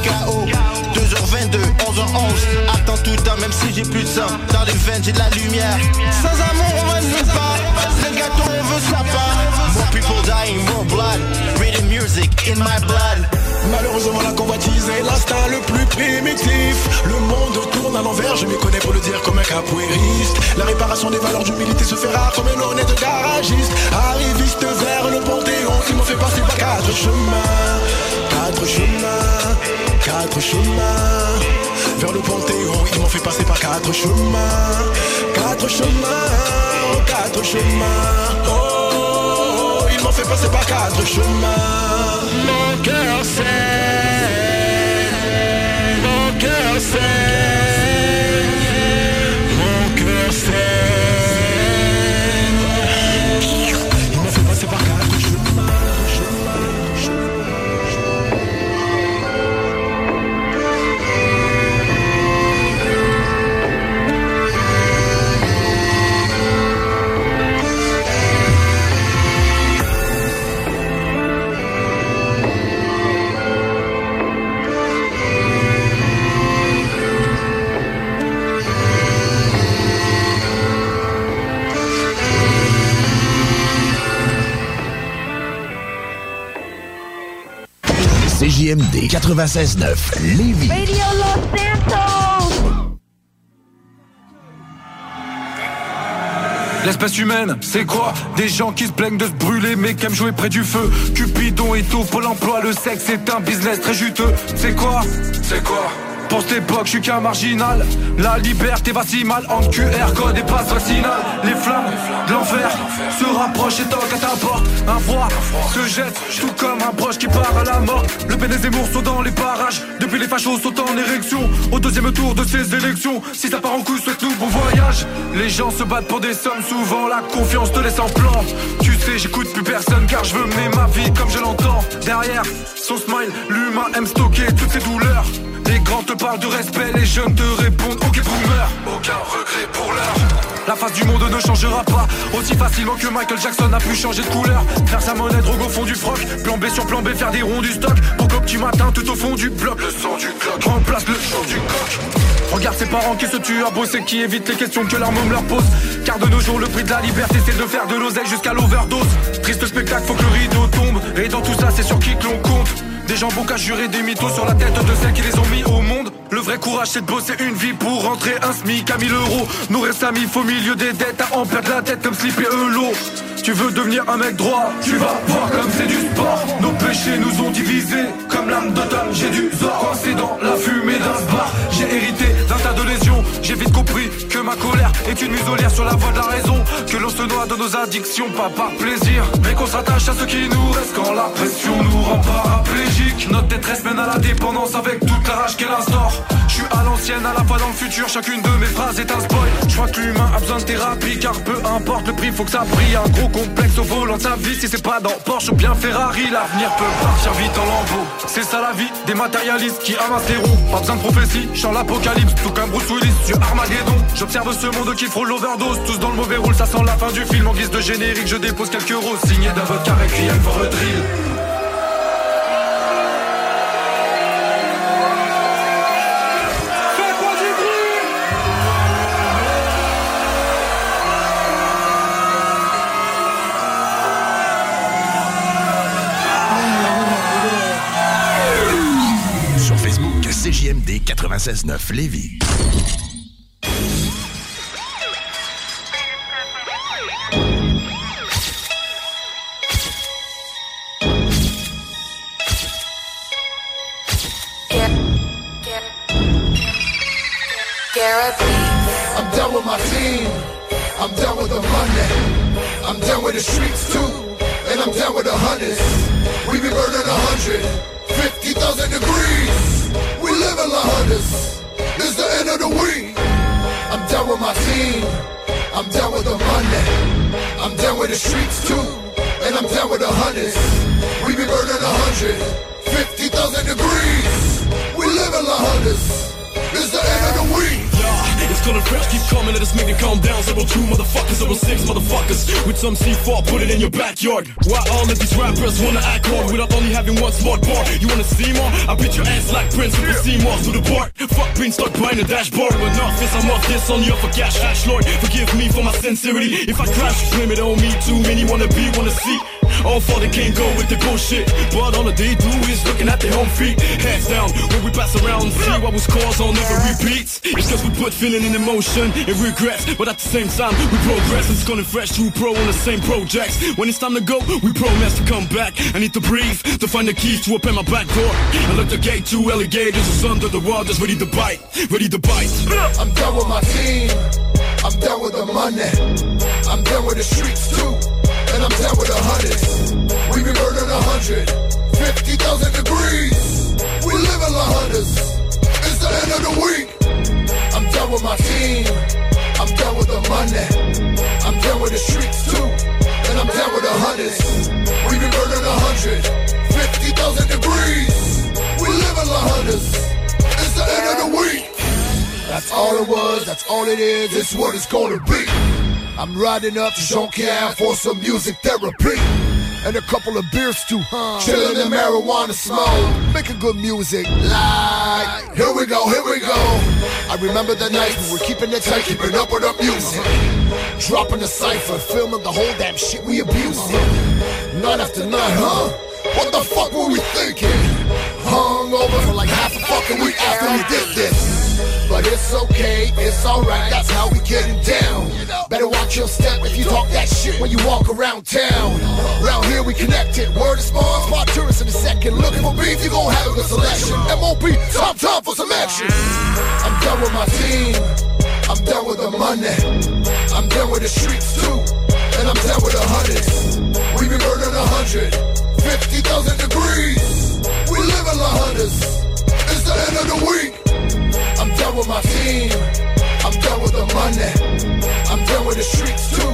KO. 2h22, 11h11. Attends tout temps, même si j'ai plus de sang. Dans les veines, j'ai de la lumière. Sans amour, on va nulle part. Le gâteau, on veut sa part. More people dying, more blood. Rhythm music in my blood. Malheureusement la convoitise est l'instinct le plus primitif Le monde tourne à l'envers, je m'y connais pour le dire comme un capoeiriste La réparation des valeurs d'humilité se fait rare comme un honnête garagiste Arriviste vers le panthéon, ils m'ont fait passer par quatre chemins Quatre chemins, quatre chemins. Vers le panthéon, ils m'ont fait passer par quatre chemins. Quatre chemins, quatre chemins. Oh, ils m'ont fait passer par quatre chemins. Mon cœur saigne, mon cœur saigne, CJMD 96.9 Lévis. Radio Los Santos! L'espèce humaine, c'est quoi? Des gens qui se plaignent de se brûler mais qui aiment jouer près du feu. Cupidon et tout, Pôle emploi, le sexe c'est un business très juteux. C'est quoi? C'est quoi? Pour cette époque, je suis qu'un marginal. La liberté va si mal entre QR code et passe vaccinale. Les flammes de l'enfer se rapprochent et toquent à ta porte. Un froid se jette, tout comme un proche qui part à la mort. Le des Zemmour sont dans les parages. Depuis les fachos sont en érection. Au deuxième tour de ces élections, si ça part en couille, souhaite-nous bon voyage. Les gens se battent pour des sommes, souvent la confiance te laisse en plan. Tu sais, j'écoute plus personne car je veux mener ma vie comme je l'entends. Derrière son smile, l'humain aime stocker toutes ses douleurs. Grands te parlent de respect, les jeunes te répondent Ok boomer, aucun regret pour l'heure. La face du monde ne changera pas. Aussi facilement que Michael Jackson a pu changer de couleur. Faire sa monnaie, drogue au fond du froc. Plan B sur plan B, faire des ronds du stock. Pour qu'au petit matin tout au fond du bloc. Le son du clock remplace le son du coq Regarde ses parents qui se tuent à bosser Qui évitent les questions que leur môme leur pose. Car de nos jours le prix de la liberté c'est de faire de l'oseille jusqu'à l'overdose. Triste spectacle, faut que le rideau tombe. Et dans tout ça c'est sur qui que l'on compte des gens qu'à jurer des mythos sur la tête de celles qui les ont mis au monde. Le vrai courage c'est de bosser une vie pour rentrer un SMIC à 1000 euros. Nourrir sa mif au milieu des dettes à en perdre la tête comme slip et Eulot. Tu veux devenir un mec droit, tu vas voir comme c'est du sport. Nos péchés nous ont divisés comme l'âme d'automne. J'ai du zor coincé dans la fumée d'un bar. J'ai hérité d'un tas de lésions. J'ai vite compris ma colère est une muselière sur la voie de la raison. Que l'on se noie de nos addictions, pas par plaisir. Mais qu'on s'attache à ce qui nous reste quand la pression nous rend paraplégique. Notre détresse mène à la dépendance avec toute la rage qu'elle instaure. À l'ancienne, à la fois dans le futur, chacune de mes phrases est un spoil. Je crois que l'humain a besoin de thérapie, car peu importe le prix, faut que ça brille. Un gros complexe au volant de sa vie, si c'est pas dans Porsche ou bien Ferrari, l'avenir peut partir vite en lambeaux. C'est ça la vie des matérialistes qui amassent les roues. Pas besoin de prophétie, je l'apocalypse, tout comme Bruce Willis, Dieu Armageddon. J'observe ce monde qui frôle l'overdose, tous dans le mauvais rôle, ça sent la fin du film. En guise de générique, je dépose quelques roses, signé d'avocat Requiem for a drill. 96.9 Lévis. I'm done with my team. I'm done with the money. I'm done with the streets too. And I'm done with the hundreds. We be burning a hundred. 50,000 degrees. Hundas. It's the end of the week. I'm done with my team. I'm done with the money. I'm done with the streets too. And I'm done with the hundreds. We be burning a hundred. 50,000 degrees. We live in La Hundas. It's the end of the week. It's color fresh, keep coming, let us make it calm down. Zero two motherfuckers, zero six motherfuckers. With some C4, put it in your backyard. Why all of these rappers wanna act hard without only having one smart bar? You wanna see more? I beat your ass like Prince with the C-Moss to the bar. Fuck being stuck behind the dashboard. Enough is I'm off this on you for cash. Ash Lord, forgive me for my sincerity. If I crash, blame it on me. Too many wanna be, wanna see. All for they can't go with the bullshit. But all they do is looking at their own feet. Hands down, when we pass around and see what was caused on never repeats. It's cause we put feeling in emotion and regrets. But at the same time, we progress. It's gonna fresh to pro on the same projects. When it's time to go, we promise to come back. I need to breathe to find the keys to open my back door. I look the gate, two alligators is under the waters, ready to bite, ready to bite. I'm done with my team. I'm done with the money. I'm done with the streets too. And I'm done with the hundreds. We be burning a hundred. 50,000 degrees. We live in La Hundas. It's the end of the week. I'm done with my team. I'm done with the money. I'm done with the streets too. And I'm done with the hundreds. We be burning a hundred, fifty thousand degrees. We live in La Hundas. It's the end of the week. That's all it was, that's all it is, it's what it's gonna be. I'm riding up to Jonquière for some music therapy. And a couple of beers too, huh? Chillin' in marijuana smoke. Making good music, like. Here we go, here we go. I remember the night we were keeping it tight, keeping up with our music. Dropping the cipher, filming the whole damn shit we abusing. Night after night, huh? What the fuck were we thinking? Hung over for like half fucking week after we did this. But it's okay, it's alright, that's how we getting down. Better watch your step if you talk that shit when you walk around town. Around here we connected, word is born, spot tourists in a second. Looking for beef, you gon' have a good selection. MOP, top time for some action. I'm done with my team, I'm done with the money. I'm done with the streets too, and I'm done with the hundreds. We been burning a hundred, 50,000 degrees. We live in the Hundas, the end of the week. I'm done with my team. I'm done with the money. I'm done with the streets too.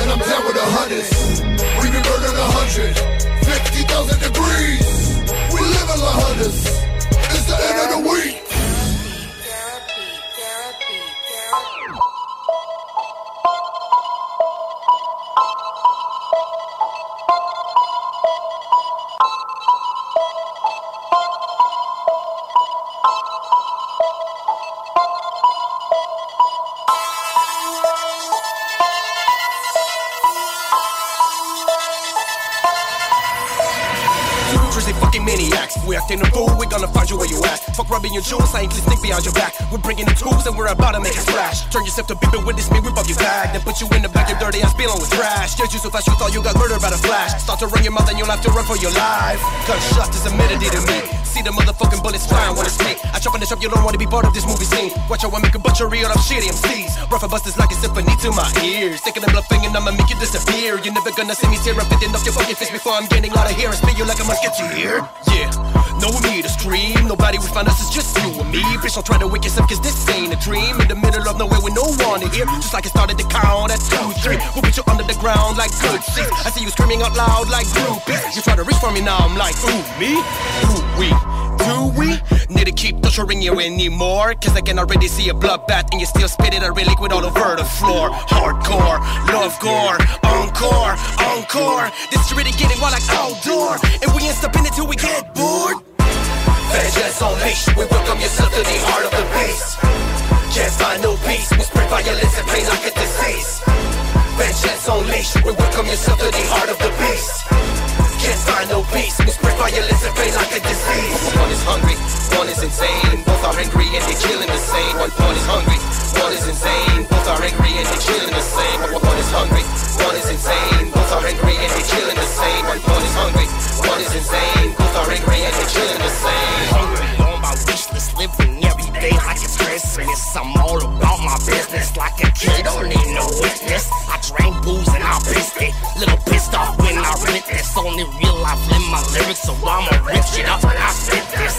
And I'm done with the hundreds. We been burning a hundred. 50,000 degrees. We live in La Hundas. It's the end of the week. Crazy fucking maniacs. We acting a fool, we gonna find you where you at. Fuck rubbing your jewels, I ain't sneak behind your back. We're bringing the tools and we're about to make a splash. Turn yourself to people with this me, we bug your bag. Then put you in the back and dirty ass spilling with trash. Scared you so fast you thought you got murdered by the flash. Start to run your mouth and you'll have to run for your life. Gunshots is a melody to me. See the motherfucking bullets flying when it's me. I chop on the shop, you don't wanna be part of this movie scene. Watch out, I make a bunch of real up shitty MCs. Rough and busters like a symphony to my ears. Thinking I'm bluffing and I'ma make you disappear. You're never gonna see me tear up off your fucking face before I'm getting out of here and spit you like a musketeer. Yeah, no need to scream. Nobody will find us, it's just you and me. Bitch, don't try to wake yourself, cause this ain't a dream. In the middle of nowhere with no one to hear. Just like it started to count at two, three. We'll put you under the ground like good seats. I see you screaming out loud like groupies. You try to reach for me now, I'm like, ooh, me? Ooh, we. Do we need to keep torturing you anymore? Cause I can already see a bloodbath and you still spit it a with all over the floor. Hardcore, love gore, encore, encore. This is really getting wild like outdoor. And we ain't stopping until we get bored. Vengeance unleashed, we welcome yourself to the heart of the beast. Can't find no peace, we spread violence and pain like a disease. Vengeance unleashed, we welcome yourself to the heart of the beast. Can't find no peace, we spread violence and pain like a disease. One is hungry, one is insane. Both are angry and they're killing the same. One, one is hungry, one is insane. Both are angry and they're killing the same. One, one is hungry, one is insane. Both are angry and they killing the same. One, one is hungry, one is insane. Both are angry and they killing the same. Hungry on my wish living every day like Christmas. I'm all about my business like a kid, don't need no witness. I drank booze and I pissed it. Little pissed off Only real life in my lyrics, so I'ma rip shit up when I spit this.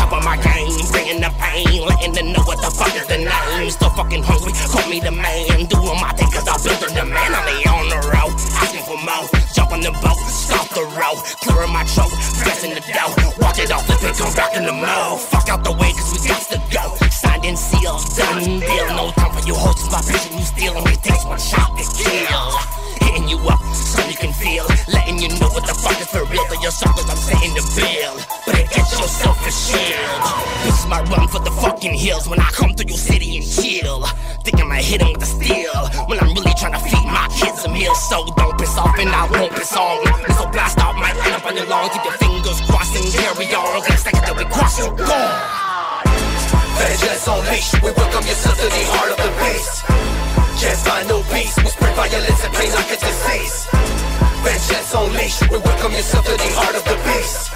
Top of my game, bringing the pain, letting them know what the fuck is the name. Still fucking hungry, call me the man. Doing my thing cause I built the demand. I'm the on the road, asking for more. Jump on the boat, stop the road, clearing my throat, pressing the dough. Watch it off, flip it, come back in the mouth. Fuck out the way cause we got to go. Signed and sealed, done deal. No time for you hoes, my vision you steal. Only takes one shot your I'm setting the bill. But it gets yourself a shield. This is my run for the fucking hills. When I come through your city and chill. Think I'ma hit him with a steel. When I'm really trying to feed my kids a meal. So don't piss off and I won't piss on. Missile blast out might end up on your lawn. Keep your fingers crossed and carry on. Gonna second that we cross you. Gone. Vengeance unleashed, we welcome yourself to the heart of the beast. Can't find no peace, we spread violence and pain like a disease. Vengeance unleashed, we welcome yourself to the heart of the beast.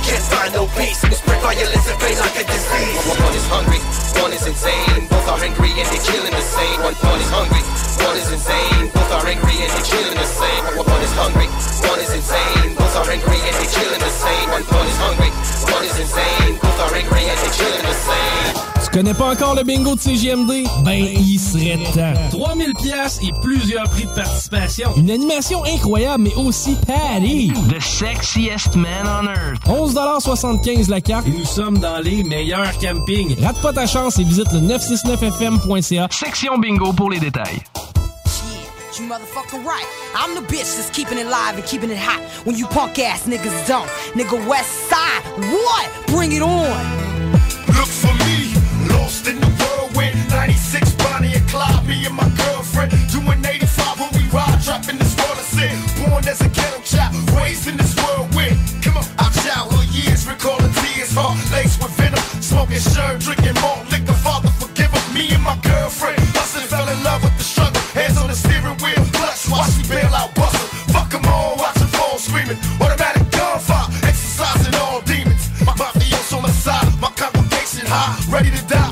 Can't find no peace, we spread violence and pain like a disease. One is hungry, one is insane. Both are angry and they're killing the same. One, one is hungry, one is insane. Both are angry and they're killing the same. One, is hungry, one is insane. Both are angry and they're killing the same. One, one is hungry, one is insane. Both are angry and they're killing the same. Tu connais pas encore le bingo de CGMD? Ben, il serait temps. 3000 pièces et plusieurs prix de participation. Une animation incroyable, mais aussi patty. The sexiest man on earth. 11,75 la carte et nous sommes dans les meilleurs campings. Rate pas ta chance et visite le 969fm.ca. Section bingo pour les détails. You motherfucking right. I'm the bitch that's keeping it live and keeping it hot when you punk ass niggas don't. Nigga West Side, what? Bring it on. In the whirlwind. 96 Bonnie and Clyde, me and my girlfriend. Doing 85 when we ride, trapping this world of sin. Born as a ghetto child, raised in this whirlwind. Come on, our childhood years, recalling tears, heart laced with venom. Smoking shirt, drinking more liquor, father forgive him. Me and my girlfriend, hustling, fell in love with the struggle. Hands on the steering wheel, clutch, watch me bail out, bustle. Fuck 'em all, watch 'em fall screaming. Automatic gunfire, exercising all demons. My mafioso on my side, my congregation high, ready to die.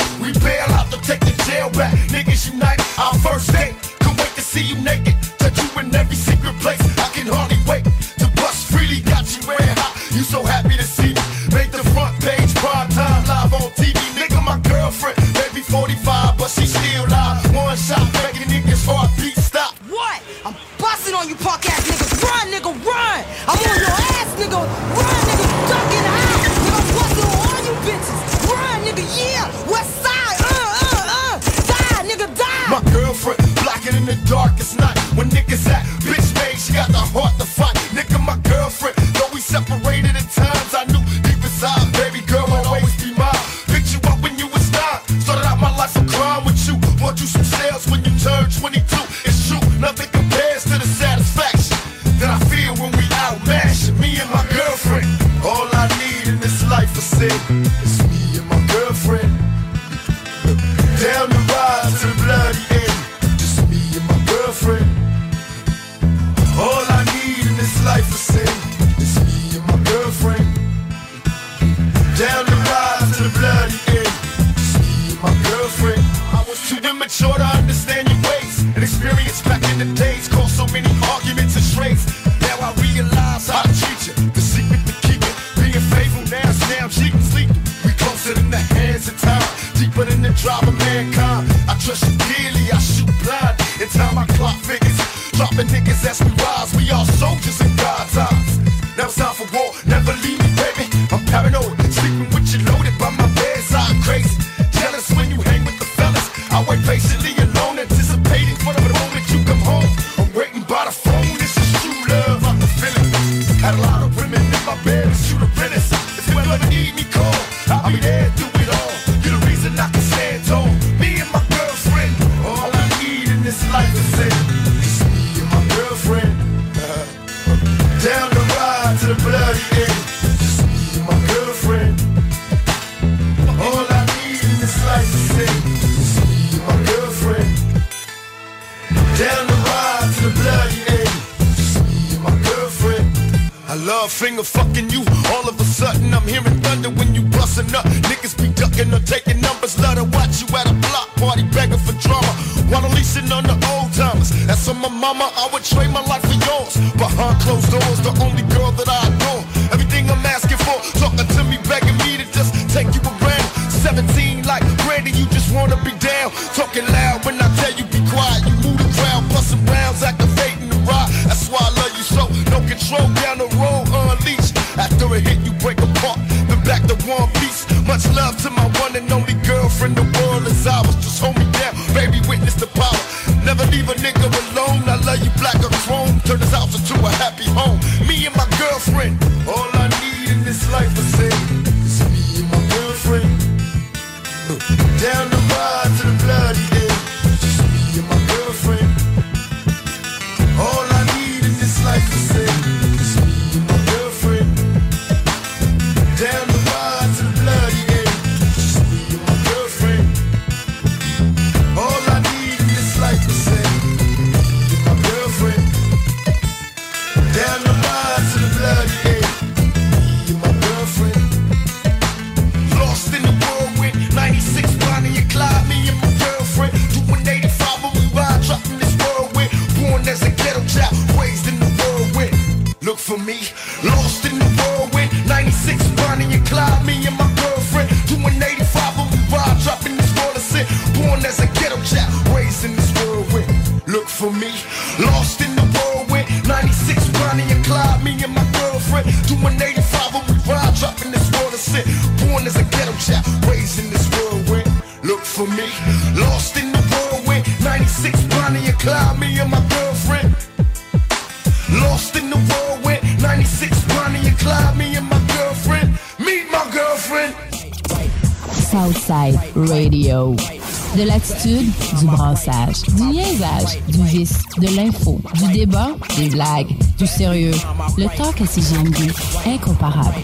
Du brassage, du niaisage, du vice, de l'info, du débat, des blagues, du sérieux. Le talk à CGMD, incomparable.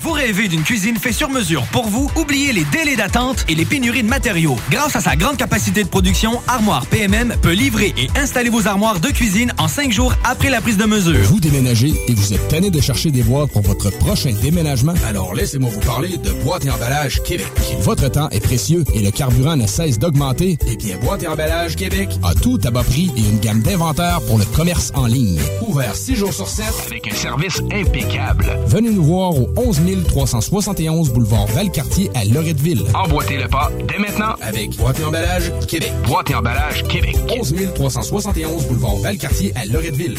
Vous rêvez d'une cuisine faite sur mesure pour vous? Oubliez les délais d'attente et les pénuries de matériaux. Grâce à sa grande capacité de production, Armoire PMM peut livrer et installer vos armoires de cuisine en cinq jours après la prise de mesure. Vous déménagez et vous êtes tanné de chercher des boîtes pour votre prochain déménagement? Alors laissez-moi vous parler de Boîte et Emballage Québec. Votre temps est précieux et le carburant ne cesse d'augmenter. Eh bien, Boîte et Emballage Québec a tout à bas prix et une gamme d'inventaires pour le commerce en ligne. Ouvert 6 jours sur 7 Avec un service impeccable. Venez nous voir au 11 371 boulevard Valcartier à Loretteville. Emboîtez le pas dès maintenant avec Boîte et Emballage Québec. Boîte et Emballage Québec. 11 371 boulevard Valcartier à Loretteville.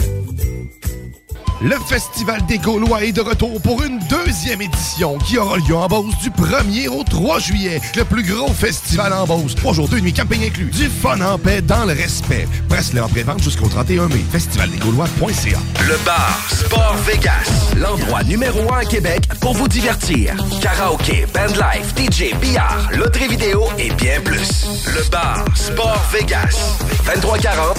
Le Festival des Gaulois est de retour pour une deuxième édition qui aura lieu en Beauce du 1er au 3 juillet. Le plus gros festival en Beauce. Trois jours, deux nuits, camping inclus. Du fun en paix dans le respect. Presse-le en pré-vente jusqu'au 31 mai. Festivaldesgaulois.ca Le bar Sport Vegas, l'endroit numéro un à Québec pour vous divertir. Karaoke, bandlife, DJ, billard, loterie vidéo et bien plus. Le bar Sport Vegas, 2340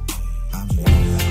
love.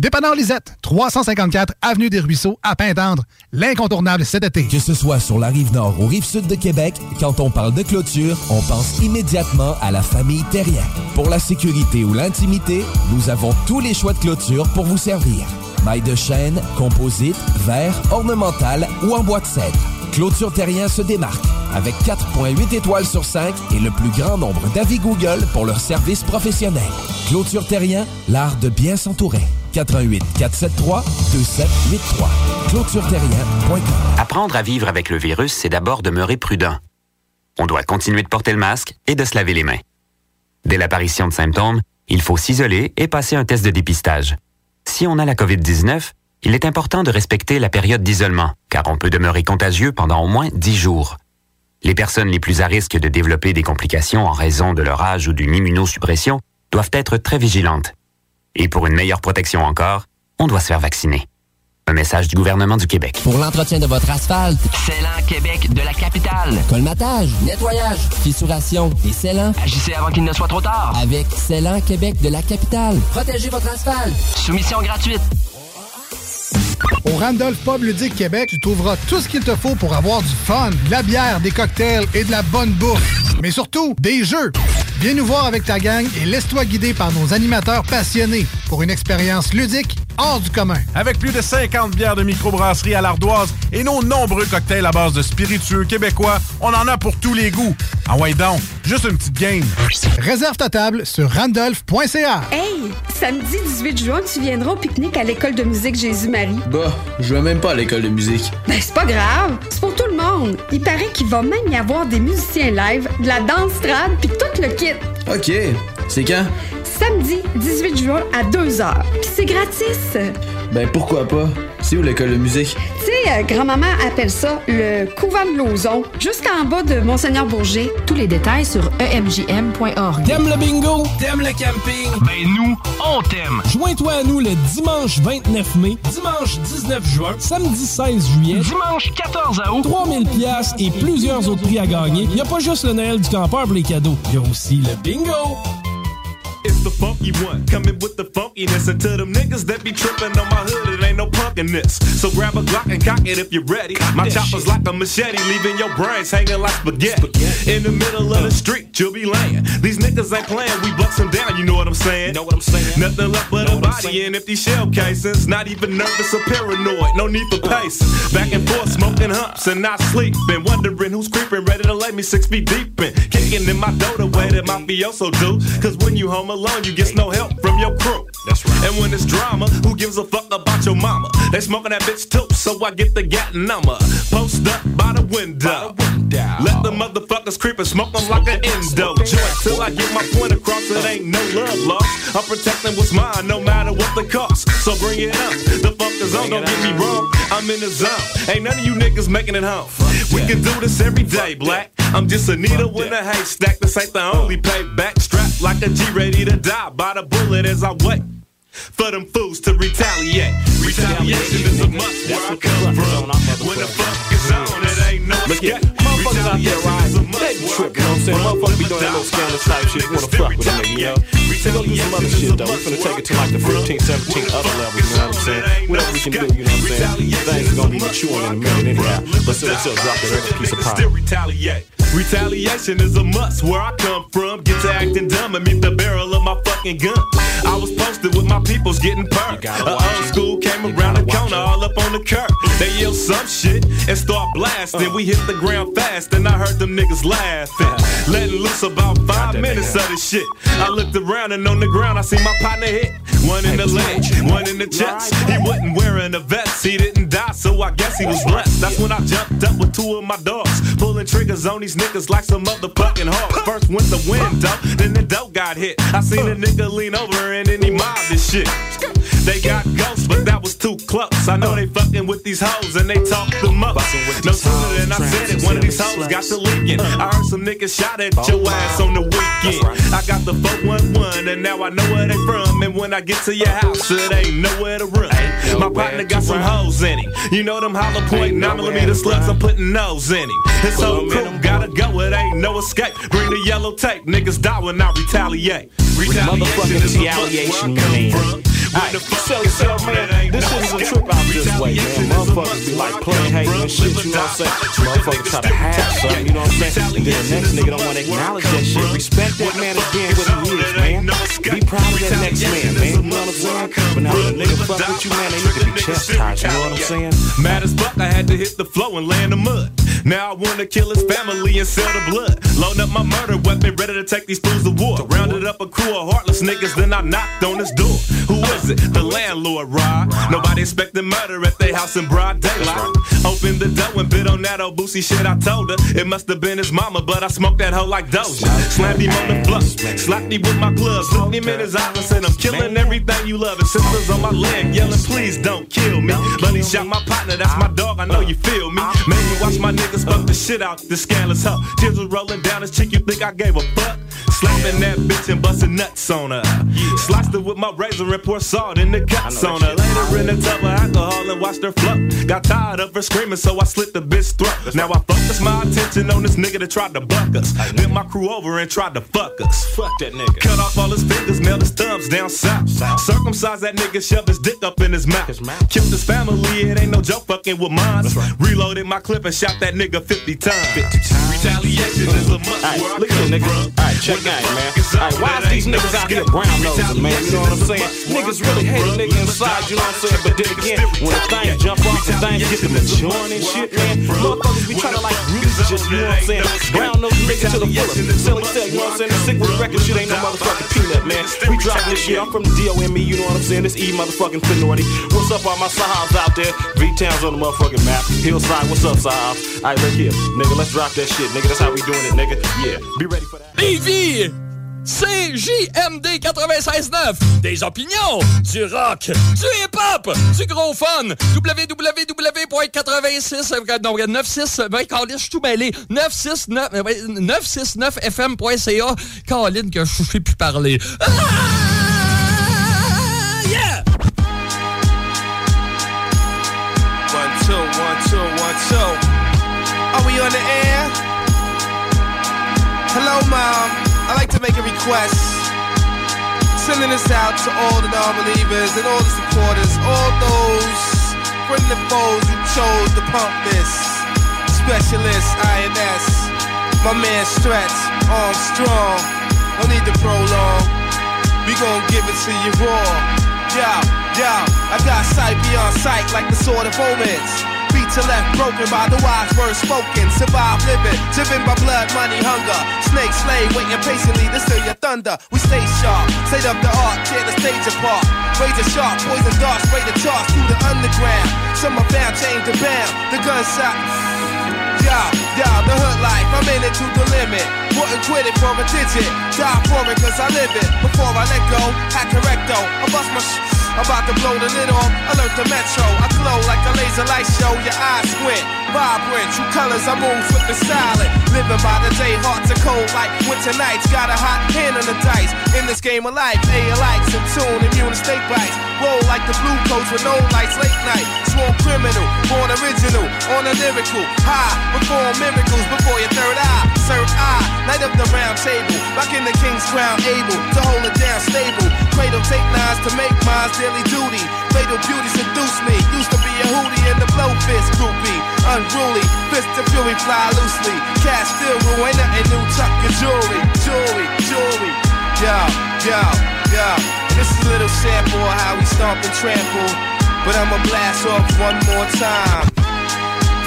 Dépanneur Lisette, 354 Avenue des Ruisseaux, à Pintendre. L'incontournable cet été. Que ce soit sur la rive nord ou rive sud de Québec, quand on parle de clôture, on pense immédiatement à la famille Terrien. Pour la sécurité ou l'intimité, nous avons tous les choix de clôture pour vous servir. Maille de chêne, composite, verre, ornemental ou en bois de cèdre. Clôture Terrien se démarque avec 4.8 étoiles sur 5 et le plus grand nombre d'avis Google pour leur service professionnel. Clôture Terrien, l'art de bien s'entourer. 88 473 2783. ClôtureTerrien.com. Apprendre à vivre avec le virus, c'est d'abord demeurer prudent. On doit continuer de porter le masque et de se laver les mains. Dès l'apparition de symptômes, il faut s'isoler et passer un test de dépistage. Si on a la COVID-19, il est important de respecter la période d'isolement, car on peut demeurer contagieux pendant au moins 10 jours. Les personnes les plus à risque de développer des complications en raison de leur âge ou d'une immunosuppression doivent être très vigilantes. Et pour une meilleure protection encore, on doit se faire vacciner. Un message du gouvernement du Québec. Pour l'entretien de votre asphalte, Célan Québec de la capitale. colmatage, nettoyage, fissuration et scellant. Agissez avant qu'il ne soit trop tard. Avec Célan Québec de la capitale. Protégez votre asphalte. Soumission gratuite. Au Randolph Pub Ludique Québec, tu trouveras tout ce qu'il te faut pour avoir du fun, de la bière, des cocktails et de la bonne bouffe. Mais surtout, des jeux. Viens nous voir avec ta gang et laisse-toi guider par nos animateurs passionnés pour une expérience ludique hors du commun. Avec plus de 50 bières de microbrasserie à l'ardoise et nos nombreux cocktails à base de spiritueux québécois, on en a pour tous les goûts. Ah ouais donc, juste une petite game. Réserve ta table sur randolph.ca. Hey, samedi 18 juin, tu viendras au pique-nique à l'école de musique Jésus-Marie. Bah, je vais même pas à l'école de musique. Ben, c'est pas grave, c'est pour tout le monde. Il paraît qu'il va même y avoir des musiciens live, de la danse trad, puis tout le kit. Ok, c'est quand? Samedi 18 juin à 2h. Puis c'est gratis. Ben pourquoi pas? C'est où l'école de musique? Tu sais, euh, grand-maman appelle ça le couvent de Lauson, juste en bas de Monseigneur Bourget. Tous les détails sur emjm.org. T'aimes le bingo? T'aimes le camping? Ben nous, on t'aime. Joins-toi à nous le dimanche 29 mai, dimanche 19 juin, samedi 16 juillet, Dimanche 14 août. 3000 pièces et plusieurs autres prix à gagner. Il n'y a pas juste le Noël du campeur pour les cadeaux. Il y a aussi le bingo. It's the funky one, coming with the funkiness. And to them niggas that be tripping on my hood, it ain't no punkiness. So grab a Glock and cock it if you're ready. My chopper's like a machete, leaving your brains hanging like spaghetti. In the middle of the uh. street, you'll be laying. These niggas ain't playing, we bust them down, you know what I'm saying? Know what I'm saying? Nothing left but a body and empty shell casings. Not even nervous or paranoid, no need for pacing. Back and forth, smoking humps and not sleeping. Wondering who's creeping, ready to lay me six feet deep in. Kicking in my dough the way that mafioso do. Cause when you home alone, you get no help from your crew. That's right. And when it's drama, who gives a fuck about your mama? They smoking that bitch too, so I get the gat number. Post up by the window. Let the motherfuckers creep and smoke them like an endo. Joint till I get my point across, it ain't no love lost. I'm protecting what's mine, no matter what the cost. So bring it up. The fuck is on, don't get me wrong. I'm in the zone. Ain't none of you niggas making it home. We can do this every day, black. I'm just a needle in a haystack. This ain't the only payback. Strapped like a G, ready to die by the bullet as I wait. For them fools to retaliate. Retaliation is a must where I come from. When the fuck is on, Look here, motherfuckers out there, right? They tripping, you know what I'm saying? Motherfuckers be doing that little scandalous type shit. You wanna fuck with them, you know? Gonna do some other shit, though. We finna take it to like the 15, 17 other levels, you know what I'm saying? Whatever we can do, you know what I'm saying? Things are gonna be maturing in a minute anyhow. But still, still drop that other piece of pie. Still retaliate. Retaliation is a must where I come from. Get to acting dumb and meet the barrel of my fucking gun. I was posted with my people was getting perked. A old school came around the corner, all up on the curb. They yell some shit and start blasting. Uh. We hit the ground fast, and I heard them niggas laughing. [LAUGHS] Letting loose about five minutes of this shit. I looked around and on the ground I see my partner hit. One in the leg, one in the chest. He wasn't wearing a vest, he didn't die, so I guess he was blessed. That's when I jumped up with two of my dogs, pulling triggers on these niggas like some motherfucking hogs. First went the window, then the dope got hit. I seen a nigga lean over and then he mobbed this shit. They got ghosts, but that was too close. I know they fucking with these hoes and they talk the most. No sooner than I said it, one of these hoes got to leaking. I heard some niggas shot at your ass on the weekend. I got the 411 and now I know where they from. And when I get to your house, it ain't nowhere to run. My partner got some hoes in him. You know them hollow point 9 millimeter slugs, I'm putting nose in him. His whole crew gotta go, it ain't no escape. Bring the yellow tape, niggas die when I retaliate. Retaliation is Motherfucking retaliation, man. Alright, so, so, man, this shit is a trip out this way, man. Motherfuckers be like playing hate and shit, you know what I'm saying? Motherfuckers try to have something, you know what I'm saying? And then the next nigga don't want to acknowledge that shit. Respect that man as being what he is, man. Be proud of that next man, man. You know what I'm saying? But now when a nigga fuck with you, man, they need to be chastised, you know what I'm saying? Mad as fuck, I had to hit the flow and lay in the mud. Now I wanna kill his family and sell the blood. Load up my murder weapon, ready to take these fools to war. Rounded up a crew of heartless niggas, then I knocked on his door. Who is it? The landlord, Rod. Nobody expected murder at their house in broad daylight. Opened the door and bit on that old boosie shit I told her. It must have been his mama, but I smoked that hoe like Doja. Slammed him on the floor, slapped him with my gloves, looked him in his eyes and said, I'm killing everything you love. And sisters on my leg yelling, please don't kill me. But he shot my partner, that's my dog, I know you feel me. Made me watch my niggas fuck the shit out the scandalous hoe. Tears was rolling down his cheek, you think I gave a fuck? Slapping that bitch and busting nuts on her. Sliced her with my razor and pour salt in the guts on her. Later in the tub of alcohol and watched her float. Got tired of her screaming, so I slit the bitch throat. Now I focus my attention on this nigga that tried to buck us. Bent my crew over and tried to fuck us. Fuck that nigga. Cut off all his fingers, nailed his thumbs down south. Circumcised that nigga, shoved his dick up in his mouth. Killed his family, it ain't no joke fucking with mine. Reloaded my clip and shot that nigga 50 times. Retaliation is a must. Alright, look at nigga. Alright, check that, man. Alright, why is these niggas out here brown nosing, man? You know what I'm saying? Niggas really hate a nigga inside, you know what I'm saying? But then again, when the things jump off the things get them to maturing and shit, man, motherfuckers be trying to like really just, you know what I'm saying? Brown nose niggas to the fullest. Silly sell, you know what I'm saying? The sick with the record shit ain't no motherfucking peanut, man. We dropping this shit. I'm from the DOME, you know what I'm saying? This E motherfucking Finority. What's up, all my Sahas out there? V-Town's on the motherfucking map. Hillside, what's up, Sahas? Alright, look here. Nigga, let's drop that shit, nigga. That's how we doing it, nigga. Yeah, be ready for that. Lévis! C'est JMD 96.9. Des opinions, du rock, du hip-hop, du gros fun. www.86... Non, 96... Ben, Colin, je suis tout mêlé. 969... euh, ouais, 969fm.ca. Colin, que je sais plus parler. Ah! Yeah! One, two, one, two, one, two. Are we on the air? Hello, Mom. I'd like to make a request. Sending this out to all the non-believers and all the supporters, all those friends and foes who chose to pump this. Specialist INS, my man Stretch, Armstrong. No need to prolong. We gon' give it to you raw. Yo, yo, I got sight beyond sight like the sword of omens. Beat to left broken by the wise words spoken. Survive living, driven by blood, money, hunger. Snake slave waiting patiently to steal your thunder. We stay sharp, state of the art, tear the stage apart. Razor sharp, poison darts, spray the charts through the underground. Some are found, chained to bound. The gunshot. y'all, y'all, the hood life, I'm in it to the limit. Wouldn't quit it for a digit. Die for it cause I live it. Before I let go, hack correcto. I bust my sh- about to blow the lid off. Alert the metro. I glow like a laser light show. Your eyes squint. Vibrant, true colors, I move flipping silent. Living by the day, hearts are cold like winter nights. Got a hot hand on the dice. In this game of life, A lights in tune, immune to snake bites. Roll like the blue coats with no lights, late night. Sworn criminal, born original, on a lyrical. High, perform miracles before your third eye. Serve I, light up the round table. Back in the king's crown, able to hold it down stable. Cradle take lines to make mine's daily duty. Fatal beauty seduce me. Used to be a hootie in the blow fist groupie. Unruly, fist of fury fly loosely. Cash still ruin nothing new. Tuck your jewelry, jewelry, jewelry. Yo, yo, yo. This is a little sample of how we stomp and trample. But I'ma blast off one more time.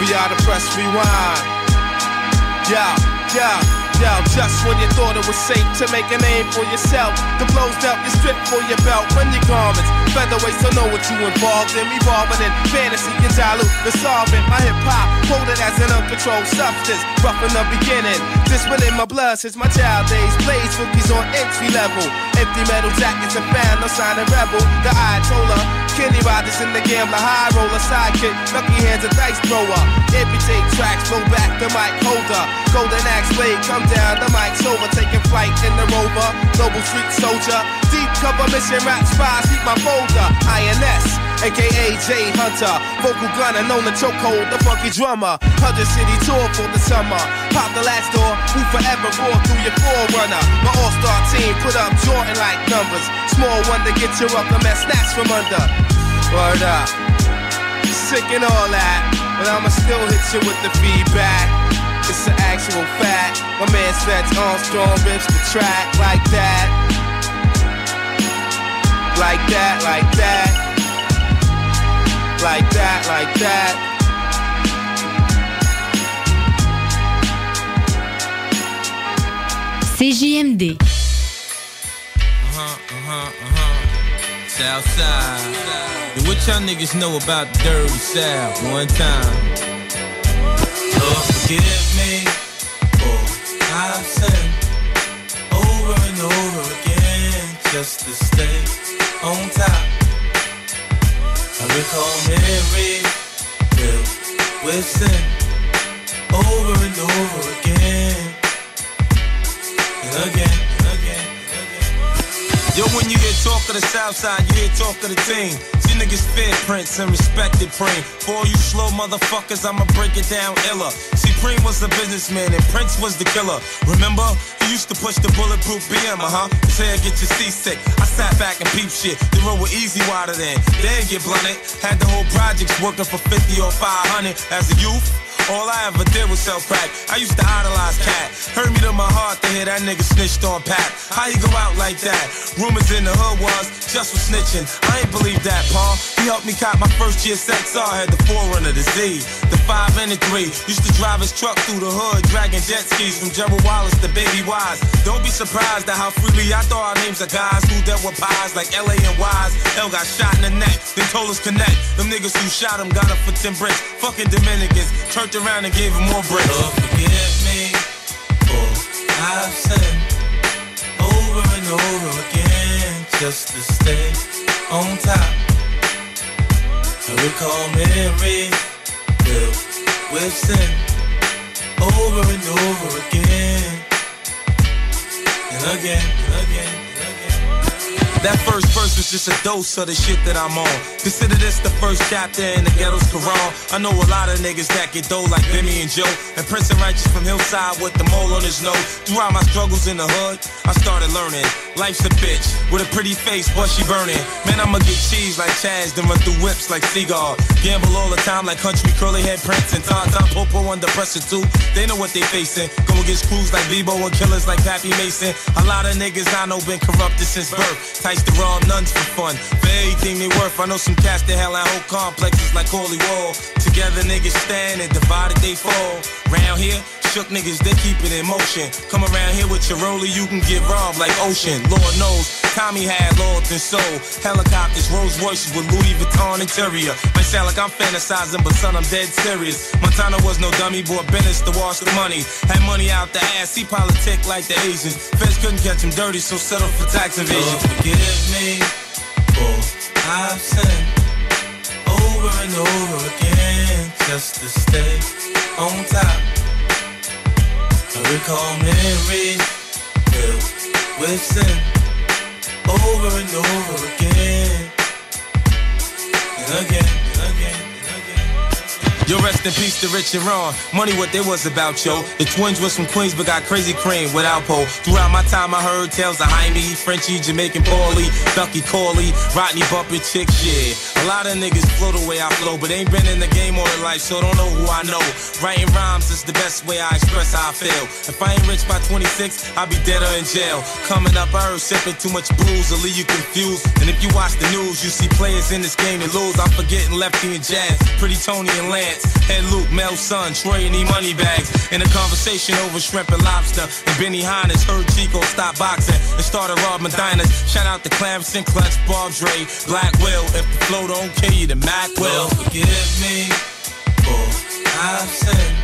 For y'all to press rewind. Yeah, yeah. Yo, just when you thought it was safe to make a name for yourself, the blows dealt you strip for your belt, run your garments. Featherweights don't know what you involved in. Revolving in fantasy, you dilute the solvent. My hip hop, quoted as an uncontrolled substance, rough in the beginning. This one in my blood since my child days. Plays rookies on entry level. Empty metal jackets and fan, no sign of rebel. The Ayatollah, Kenny Rogers in the gambler, high roller, sidekick, lucky hands, a dice thrower. Amputate tracks, blow back the mic holder. Golden axe blade, come down, the mic's over, taking flight in the rover. Global street soldier, deep cover mission, rap spies, keep my folder. INS, aka J Hunter, vocal gunner, known the chokehold, the funky drummer. Hundred city tour for the summer. Pop the last door, who forever roar through your forerunner. My all-star team put up Jordan like numbers. Small one to get you up, the mess snatched from under. Word up. Sick and all that, but I'ma still hit you with the feedback. It's an actual fact. My man Svets Armstrong rips the track like that. Like that, like that. Like that, like that. CJMD. Uh-huh, uh-huh, uh-huh. Southside. Yeah, what y'all niggas know about the dirty South? One time. Lord, forgive me for I've sinned over and over again just to stay on top. We call Mary Bill Winston over and over again and again. Yo, when you hear talk of the South Side, you hear talk of the team. See niggas fear Prince and respected Preem. For all you slow motherfuckers, I'ma break it down iller. See, Preem was the businessman and Prince was the killer. Remember? He used to push the bulletproof BM, uh huh. His hair get you seasick. I sat back and peep shit. The road was easy wider than. Then get blunted. Had the whole projects working for 50 or 500 as a youth. All I ever did was sell crack. I used to idolize Cat. Hurt me to my heart to hear that nigga snitched on Pat. How you go out like that? Rumors in the hood was just for snitching. I ain't believe that, Paul. He helped me cop my first year sex. I had the forerunner, the Z, the five and the three. Used to drive his truck through the hood, dragging jet skis from Gerald Wallace to Baby Wise. Don't be surprised at how freely I throw our names of guys who dealt with pies like LA and Wise. L got shot in the neck, then told us connect. Them niggas who shot him got up for 10 bricks. Fucking Dominicans turned around and gave him more bricks. Lord, forgive me for I've sinned over and over again just to stay on top. I recall Mary filled with sin over and over again and again and again. That first verse was just a dose of the shit that I'm on. Consider this the first chapter in the ghetto's Quran. I know a lot of niggas that get dough like Bimmy and Joe. And Prince and Righteous from Hillside with the mole on his nose. Throughout my struggles in the hood, I started learning. Life's a bitch with a pretty face, but she burning. Man, I'ma get cheese like Chaz, then run through whips like Seagull. Gamble all the time like country curly head Prince and Tom Popo under pressure too. They know what they facing. Go against crews like Bebo and killers like Pappy Mason. A lot of niggas I know been corrupted since birth. Tights to raw nuns for fun. For everything they worth, I know some cats that hell out whole complexes like Holy Wall. Together niggas stand and divided they fall. Round here, shook niggas, they keep it in motion. Come around here with your roller, you can get robbed like ocean. Lord knows, Tommy had loyalty and soul. Helicopters, Rolls Royces with Louis Vuitton interior. Might sound like I'm fantasizing, but son, I'm dead serious. Montana was no dummy, bought Bennett's to wash the money. Had money out the ass, he politic like the Asians. Feds couldn't catch him dirty, so settle for tax evasion. Forgive me I've sinned over and over again just to stay on top. I recall Mary filled with sin over and over again and again. Yo, rest in peace to Rich and Ron. Money what they was about, yo. The twins was from Queens, but got crazy cream without pole. Throughout my time, I heard tales of Jaime, Frenchie, Jamaican Paulie, Ducky Corley, Rodney Bumpy Chick, shit. A lot of niggas flow the way I flow, but ain't been in the game all their life, so don't know who I know. Writing rhymes is the best way I express how I feel. If I ain't rich by 26, I'll be dead or in jail. Coming up, I heard sipping too much booze will leave you confused. And if you watch the news, you see players in this game that lose. I'm forgetting Lefty and Jazz, Pretty Tony and Lance, Head Luke, Mel Son, Troy and E Money Bags. In a conversation over shrimp and lobster, and Benny Hines heard Chico stop boxing and started robbing diners. Shout out to Clamson, Clutch, Bob Dre, Black Will. If the flow don't kill you, then Mac will. Forgive me for I've sinned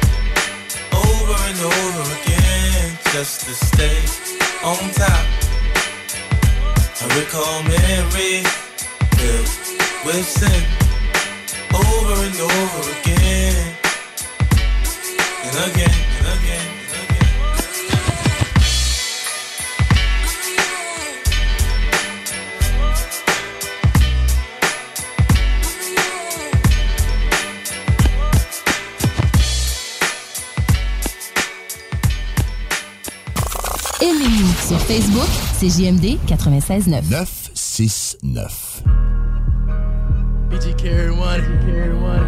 over and over again just to stay on top. I recall Mary filled with over and over again and again and again. Aimez-nous sur Facebook, c'est JMD 96.9. 969. Carry one, carry one.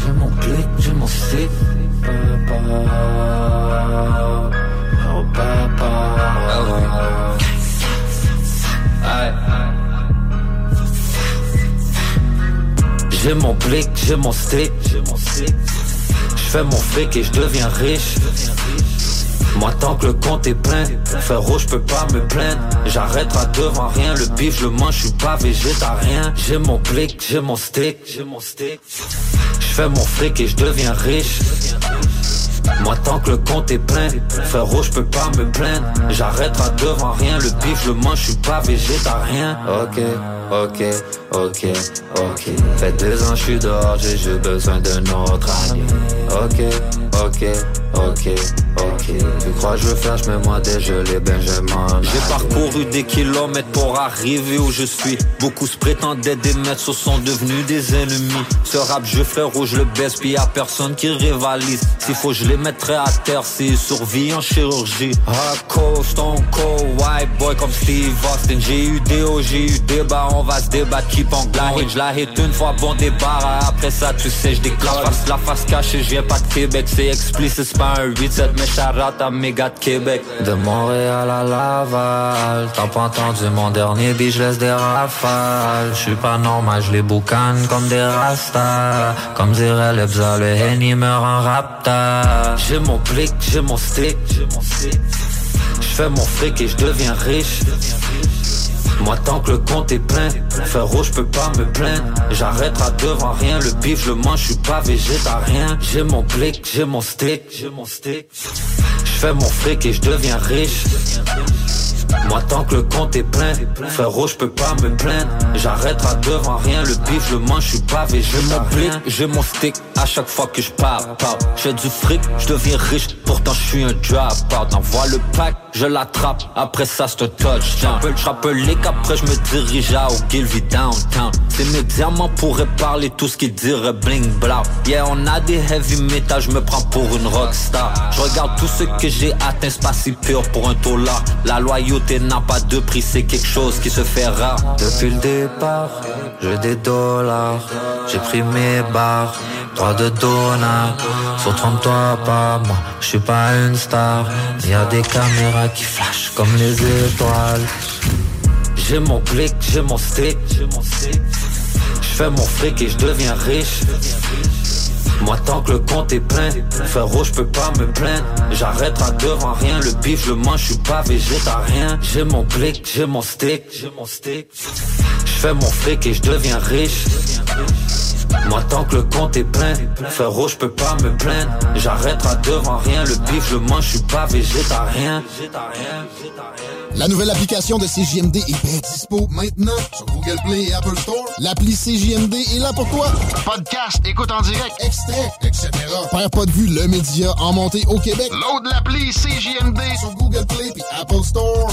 J'ai mon clic, j'ai mon stick. Papa. Oh papa. Aïe. J'ai mon blick, j'ai mon stick. Je fais mon fric et je deviens riche. Moi tant que le compte est plein, rouge je peux pas me plaindre. J'arrêterai devant rien, le bif je le mange, je suis pas végétarien. J'ai mon blick, j'ai mon stick. Je fais mon fric et je deviens riche. Moi tant que le compte est plein, rouge je peux pas me plaindre. J'arrêterai devant rien, le bif je le mange, je suis pas végétarien. Ok, ok, ok, ok. Fait deux ans je suis dehors, j'ai juste besoin d'un autre année. Ok, ok, ok, ok. Tu crois que je flash, mais moi dégelé, ben je m'en J'ai parcouru des kilomètres pour arriver où je suis. Beaucoup se prétendaient des maîtres, ce sont devenus des ennemis. Ce rap, je frère rouge, le baisse, puis y'a personne qui rivalise. S'il faut, je les mettrai à terre s'ils survivent en chirurgie. Hardcore, stone cold, white boy comme Steve Austin. J'ai eu des hauts, j'ai eu des bas, on va se débattre, keep on glide. Je la hit une fois, bon débarras. Après ça, tu sais, je déclare. La face, la face cachée, je viens pas de Québec, c'est explicite, pas un 8-7, mais charate à mes gars de Québec. De Montréal à Laval, t'as pas entendu mon dernier beat, je laisse des rafales. Je suis pas normal, je les boucane comme des rastas. Comme dirait le bza, le Henny me rend rapta. J'ai mon blick, j'ai mon stick. Je fais mon fric et je deviens riche. Moi tant que le compte est plein, faire rouge je peux pas me plaindre. J'arrêterai devant rien, le bif je le mange, je suis pas végétarien. J'ai mon blick, j'ai mon stick, j'ai mon stick. Je fais mon fric et je deviens riche. Moi tant que le compte est plein, rouge je peux pas me plaindre. J'arrêterai devant rien, le bif je le mange, je suis pas. J'ai mon blick, j'ai mon stick, à chaque fois que je parle, parle. J'ai du fric, je deviens riche, pourtant je suis un drop-out. Envoie le pack, je l'attrape, après ça c'est un touchdown. Je rappelle les après je me dirige à Ogilvy downtown. C'est mes diamants pourraient parler tout ce qu'ils diraient bling blah. Yeah, on a des heavy metal, je me prends pour une rockstar. Je regarde tout ce que j'ai atteint, c'est pas si pur pour un dollar. La loyauté n'a pas de prix, c'est quelque chose qui se fait rare. Depuis le départ, j'ai des dollars, j'ai pris mes barres. Droit de donneur, sur 30 pas moi, je suis pas une star. Y a des caméras qui flashent comme les étoiles. J'ai mon blick, j'ai mon stick. Je fais mon fric et je deviens riche. Moi tant que le compte est plein, rouge je peux pas me plaindre. J'arrêterai devant rien, le bif je le mange, je suis pas végétarien. J'ai mon blick, j'ai mon stick. Je fais mon fric et je deviens riche. Moi tant que le compte est plein, faire rouge je peux pas me plaindre. J'arrêterai devant rien, le bif je le mange, je suis pas végétarien. La nouvelle application de CJMD est bien dispo maintenant sur Google Play et Apple Store. L'appli CJMD est là pour toi. Podcast, écoute en direct, extrait, etc. Père pas de vue, le média en montée au Québec. Load l'appli CJMD sur Google Play et Apple Store.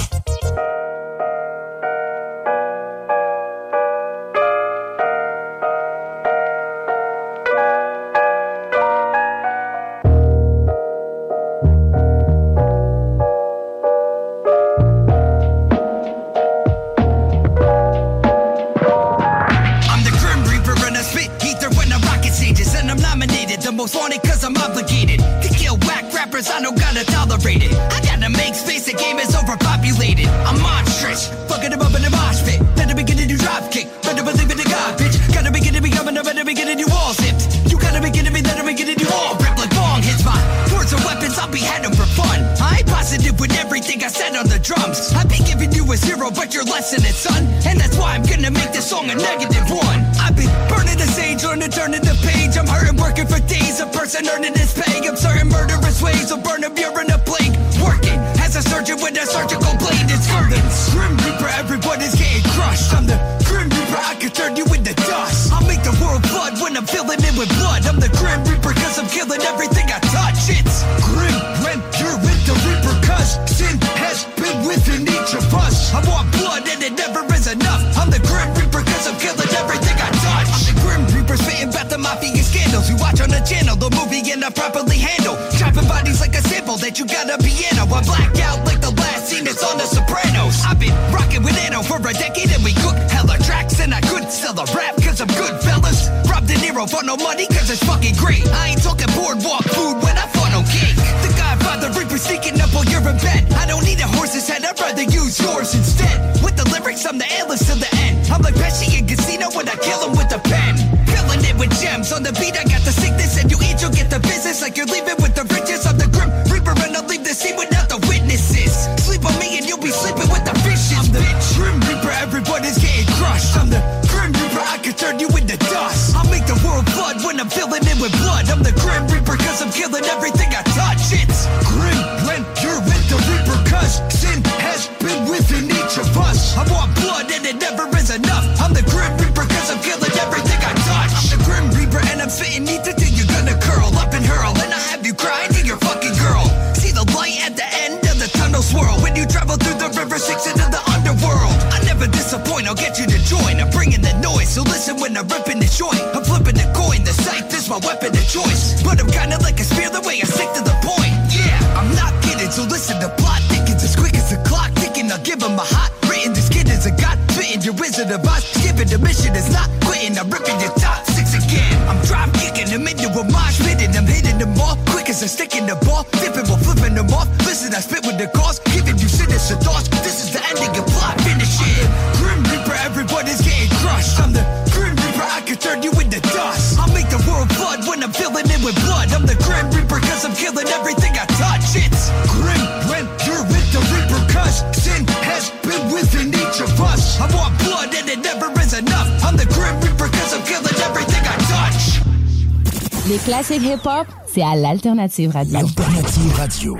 c'est à l'Alternative Radio.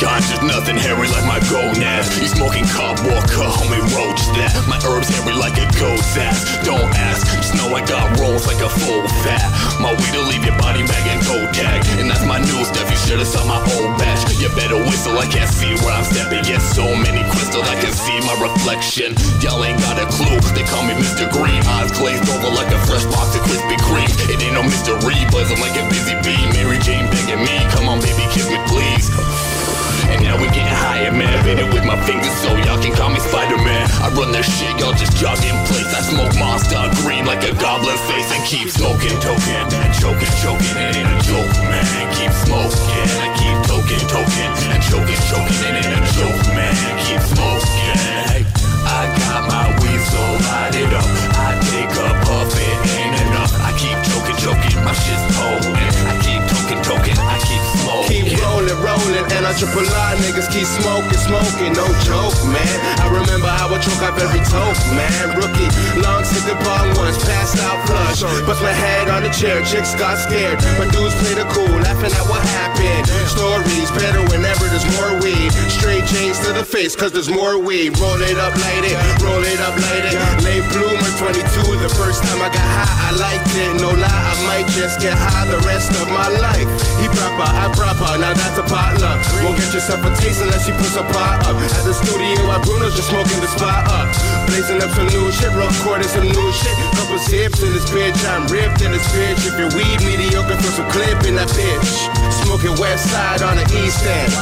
conscious, nothing hairy like my gold ass. You smoking cob walker, homie roach that. My herbs hairy like a goat's ass. Don't ask, just know I got rolls like a full fat. My weed'll leave your body bag and go tag. And that's my new stuff, you should've saw my old batch. You better whistle, I can't see where I'm stepping. Yet so many crystals, I can see my reflection. Y'all ain't got a clue, they call me Mr. Green. Eyes glazed over like a fresh box of Krispy Kreme. It ain't no mystery, buzzing like a busy bee. Mary Jane begging me, come on baby, kiss me please. And now we're getting higher, man. Been it with my fingers so y'all can call me Spider-Man. I run this shit, y'all just jogged in place. I smoke monster green like a goblin face And keep smoking token and choking, choking. It ain't a joke, man Keep smoking. I keep token, token And choking, choking. It ain't a joke, man Keep smoking. I got my weed so lighted up. I take a puff, it ain't enough I keep choking, choking My shit's potent. I keep token, token I keep smoking. Keep rolling, rolling, and I triple R niggas keep smoking, smoking. No joke, man. I remember how I choke up every toke, man. Rookie, long hit the bong once, passed out flush. Bust my head on the chair, chicks got scared. My dudes played it cool, laughing at what happened. Stories better whenever there's more weed. Straight chains to the face, cause there's more weed. Roll it up, light it, roll it up, light it. Late bloomer 22, the first time I got high, I liked it. No lie, I might just get high the rest of my life. He proper, I proper now that's a potluck. Won't get yourself a taste unless you put some pot up. At the studio, while Bruno's just smoking the spot up. Blazing up some new shit, recording some new shit. Couple sips in this bitch, I'm ripped in this bitch. If your weed mediocre, throw some clip in that bitch. Smoking west side on the east end.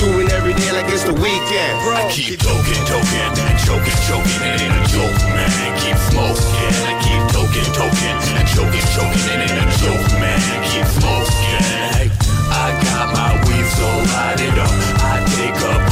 Doing every day like it's the weekend. Bro. I keep toking, toking, and choking, choking. It ain't a joke, man. Keep smoking. I keep toking, toking, and choking, choking. It ain't a joke, man. Keep smoking my weave so light it up. I take up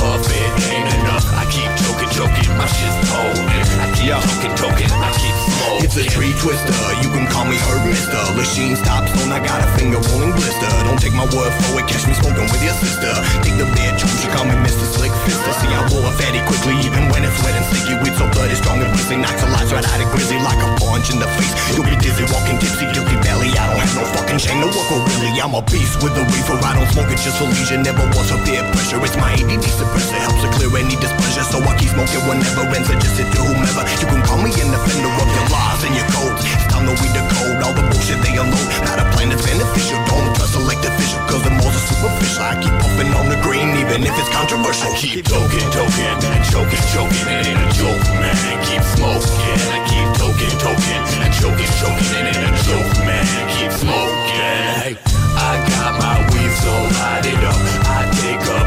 keep choking, choking. My shit's potent. I keep toking, toking. I keep smoking. It's a tree twister, you can call me Herb Mister. Lachine stop stone, I got a finger rolling blister. Don't take my word for it, catch me smoking with your sister. Take the bitch she call me Mr. Slick Fister. See, I roll a fatty quickly, even when it's wet and sticky. Weed so bloody strong and bristly, knocks a lot right out of grizzly like a punch in the face. You'll be dizzy, walking tipsy, guilty belly. I don't have no fucking shame to work really. I'm a beast with a reefer. I don't smoke it just for leisure, never was a peer pressure. It's my ADD suppressor, helps to clear any displeasure. So I keep smoking whenever and suggest it to whomever. You can call me an offender of your lies and your codes. It's time to weed the code, all the bullshit they unload. Not a plan that's beneficial, don't trust elect official, cause the most are superficial. I keep puffing on the green, even if it's controversial. I keep toking, toking, and choking, choking. It ain't a joke, man. Keep smoking. I keep toking, toking, and choking, choking. It ain't a joke, man. Keep smoking. I got my weed so lighted up. I take a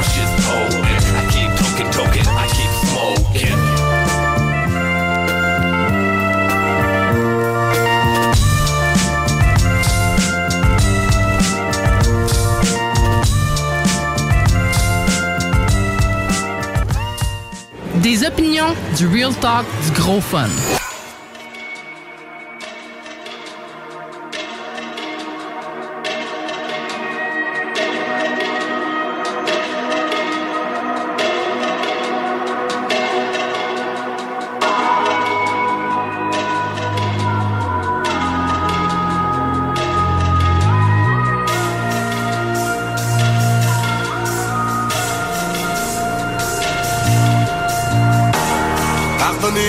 My shit's potent. I keep toking, toking. I keep smoking. Des opinions, du real talk, du gros fun.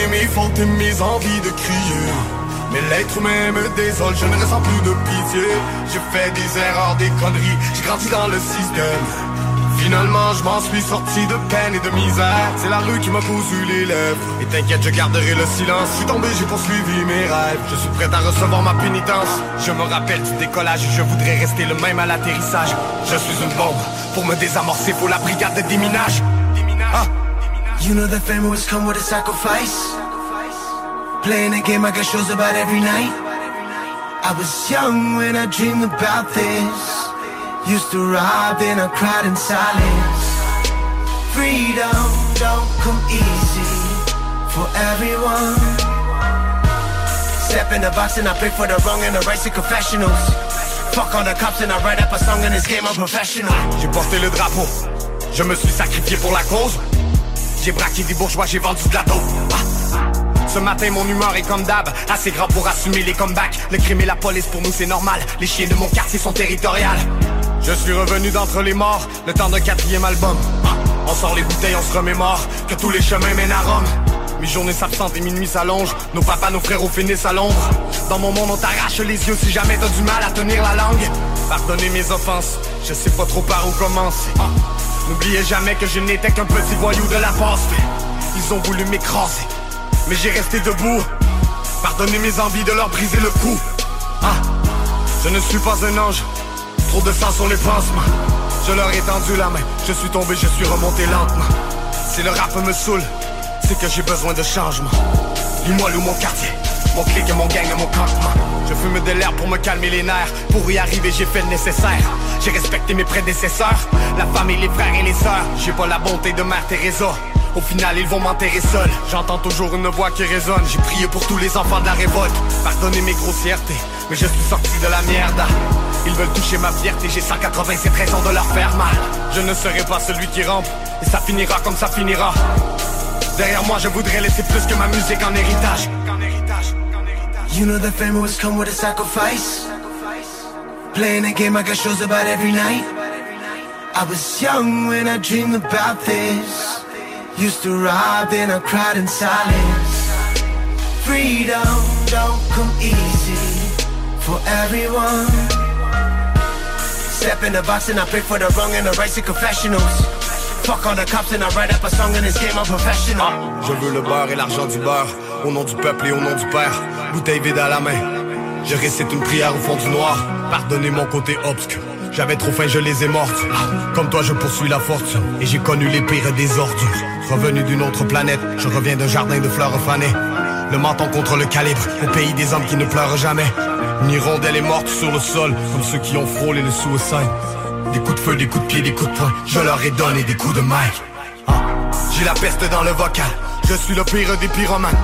Mes fautes et mes envies de crier. Mais l'être humain me désole, je ne ressens plus de pitié. J'ai fait des erreurs, des conneries, j'ai grandi dans le système. Finalement, je m'en suis sorti de peine et de misère. C'est la rue qui m'a cousu les lèvres. Et t'inquiète, je garderai le silence. Je suis tombé, j'ai poursuivi mes rêves. Je suis prêt à recevoir ma pénitence. Je me rappelle du décollage je voudrais rester le même à l'atterrissage. Je suis une bombe. Pour me désamorcer, faut la brigade de déminage. Ah. You know that fame always come with a sacrifice. Playing a game I got shows about every night. I was young when I dreamed about this. Used to rob and I cried in silence. Freedom don't come easy for everyone. Step in the box and I pick for the wrong and the right to confessionals. Fuck all the cops and I write up a song in this game, I'm professional. Ah, j'ai porté le drapeau. Je me suis sacrifié pour la cause. J'ai braqué des bourgeois, j'ai vendu de la. Ah. Ce matin, mon humeur est comme d'hab, assez grand pour assumer les comebacks. Le crime et la police, pour nous, c'est normal. Les chiens de mon quartier sont territoriales. Je suis revenu d'entre les morts, le temps d'un quatrième album. Ah. On sort les bouteilles, on se remémore que tous les chemins mènent à Rome. Mes journées s'absentent et minuit s'allongent. Nos papas, nos frères finissent à l'ombre. Dans mon monde, on t'arrache les yeux si jamais t'as du mal à tenir la langue. Pardonnez mes offenses, je sais pas trop par où commencer. Ah. N'oubliez jamais que je n'étais qu'un petit voyou de la poste. Ils ont voulu m'écraser, mais j'ai resté debout. Pardonnez mes envies de leur briser le cou. Ah, je ne suis pas un ange, trop de sang sur les pansements. Je leur ai tendu la main, je suis tombé, je suis remonté lentement. Si le rap me saoule, c'est que j'ai besoin de changement. Dis-moi où mon quartier, mon clic mon gang et mon campement. Je fume de l'air pour me calmer les nerfs. Pour y arriver, j'ai fait le nécessaire. J'ai respecté mes prédécesseurs, la famille, les frères et les sœurs. J'ai pas la bonté de Mère Teresa. Au final, ils vont m'enterrer seul. J'entends toujours une voix qui résonne. J'ai prié pour tous les enfants de la révolte. Pardonnez mes grossièretés, mais je suis sorti de la merde. Ils veulent toucher ma fierté, j'ai 187 raisons de leur faire mal. Je ne serai pas celui qui rampe, et ça finira comme ça finira. Derrière moi, je voudrais laisser plus que ma musique en héritage. You know that fame always come with a sacrifice. Playing a game I got shows about every night. I was young when I dreamed about this. Used to rob, then I cried in silence. Freedom don't come easy for everyone. Step in the box and I pick for the wrong and the right to confessionals. Fuck all the cops and I write up a song in this game, I'm professional. Je veux le beurre et l'argent du beurre, au nom du peuple et au nom du père. Bouteille vide à la main. Je récite une prière au fond du noir. Pardonnez mon côté obscur. J'avais trop faim, je les ai mortes. Comme toi, je poursuis la fortune. Et j'ai connu les pires des ordures. Revenu d'une autre planète, je reviens d'un jardin de fleurs fanées. Le menton contre le calibre, au pays des hommes qui ne pleurent jamais. Une hirondelle est morte sur le sol, comme ceux qui ont frôlé le suicide. Des coups de feu, des coups de pied, des coups de poing, je leur ai donné des coups de mic. Ah, J'ai la peste dans le vocal, je suis le pire des pyromanes.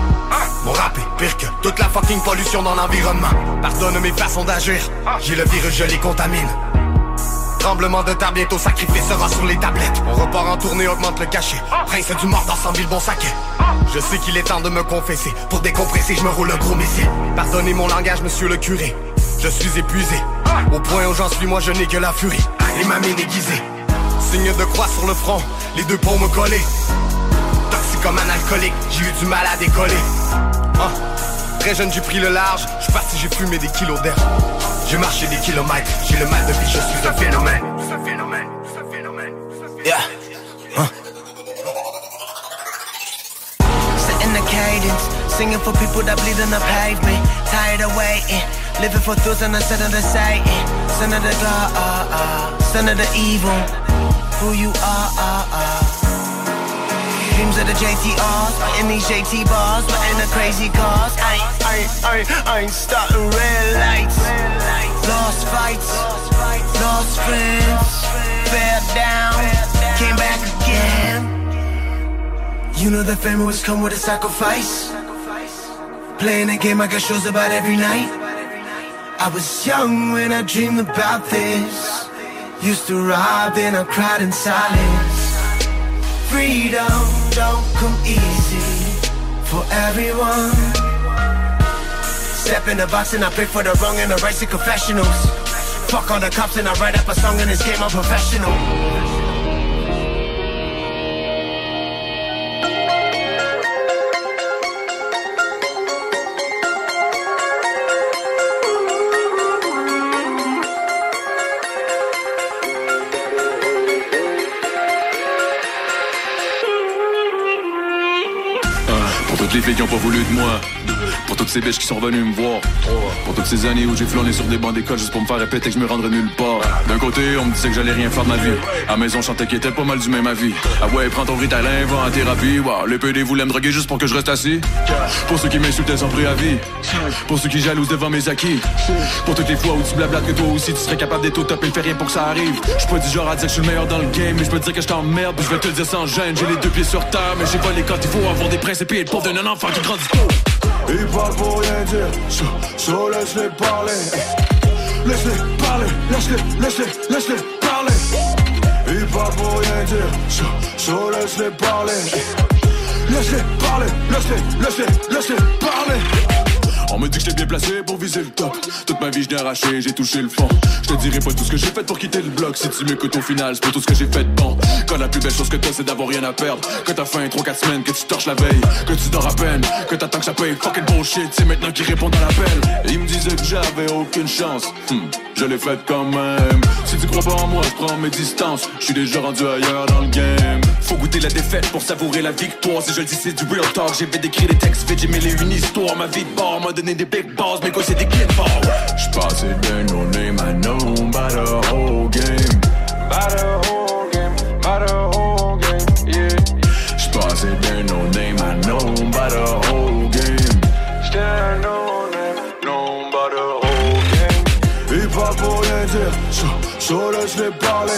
Mon pire que toute la fucking pollution dans l'environnement. Pardonne mes façons d'agir, j'ai le virus, je les contamine. Tremblement de terre, bientôt sacrifice sera sur les tablettes. On repart en tournée, augmente le cachet. Prince du mort dans 100 000 bons saquets. Je sais qu'il est temps de me confesser. Pour décompresser, je me roule un gros missile. Pardonnez mon langage, monsieur le curé. Je suis épuisé. Au point où j'en suis, moi je n'ai que la furie. Et ma mine aiguisée. Signe de croix sur le front, les deux paumes collées. Toxique comme un alcoolique, j'ai eu du mal à décoller. Ah, Très jeune, j'ai pris le large. Je suis parti, j'ai fumé des kilos d'air. J'ai marché des kilomètres. J'ai le mal de vie, je suis un phénomène. Yeah. Setting the cadence, singing for people that bleed on the pavement. Tired of waiting, living for those on the set of the Satan. Son of the God, uh, uh, son of the evil. Who you are, uh, uh. Dreams of the JTRs, in these JT bars, but in the crazy cars. I ain't, I I I ain't starting red lights. Lost fights, lost friends, fell down, came back again. You know that fame always come with a sacrifice. Playing a game I got shows about every night. I was young when I dreamed about this. Used to rob, then I cried in silence. Freedom don't come easy for everyone. Step in the box and I pick for the wrong and the right to confessionals. Fuck all the cops and I write up a song in this game, I'm professional. Qui pas voulu de moi. Pour toutes ces biches qui sont venues me voir. Pour toutes ces années où j'ai flâné sur des bancs d'école Juste pour me faire répéter que je me rendrais nulle part. D'un côté on me disait que j'allais rien faire de ma vie. À maison je chantais qu'il était pas mal du même avis. Ah ouais prends ton Ritalin, va en thérapie. Wow, Les PD voulaient me droguer juste pour que je reste assis. Pour ceux qui m'insultaient sans préavis. Pour ceux qui jalousent devant mes acquis. Pour toutes les fois où tu blablates que toi aussi tu serais capable d'être au top et le faire rien pour que ça arrive. Je pas du genre à dire que je suis le meilleur dans le game Mais je peux dire que je t'emmerde je vais te le dire sans gêne. J'ai les deux pieds sur terre mais j'ai pas les quand il faut avoir des principes et être pauvre d'un enfant qui pour rien dire, so, so laisse-les parler. Laisse-les parler, laisse-les, laisse-les, laisse-les parler. Ils parlent pour rien dire, so, so laisse-les parler. Laisse-les parler, laisse-les, laisse-les, laisse-les parler. On me dit que j'étais bien placé pour viser le top. Toute ma vie je arraché, j'ai touché le fond. Je te dirai pas tout ce que j'ai fait pour quitter le bloc. Si tu m'écoutes au final, c'est pour tout ce que j'ai fait de bon. Quand la plus belle chose que t'as c'est d'avoir rien à perdre. Que t'as faim 3-4 semaines, que tu torches la veille. Que tu dors à peine, que t'attends que ça paye Fucking bullshit, c'est maintenant qu'ils répondent à l'appel. Ils me disaient que j'avais aucune chance. Hmm, Je l'ai fait quand même. Si tu crois pas en moi, je prends mes distances. Je suis déjà rendu ailleurs dans le game. Faut goûter la défaite pour savourer la victoire. Si je le dis c'est du real talk. J'ai fait d'écrire des textes vite, j'ai mêlé une histoire Ma vie de bord donné des big balls Mais quoi c'est des kids ball J'passais de no name I know by the whole game By the whole game, by the whole game, yeah J'passais de no name I know by the whole game J'étais no name, known by the whole game Ils parlent pour rien dire, so, so laisse-les parler.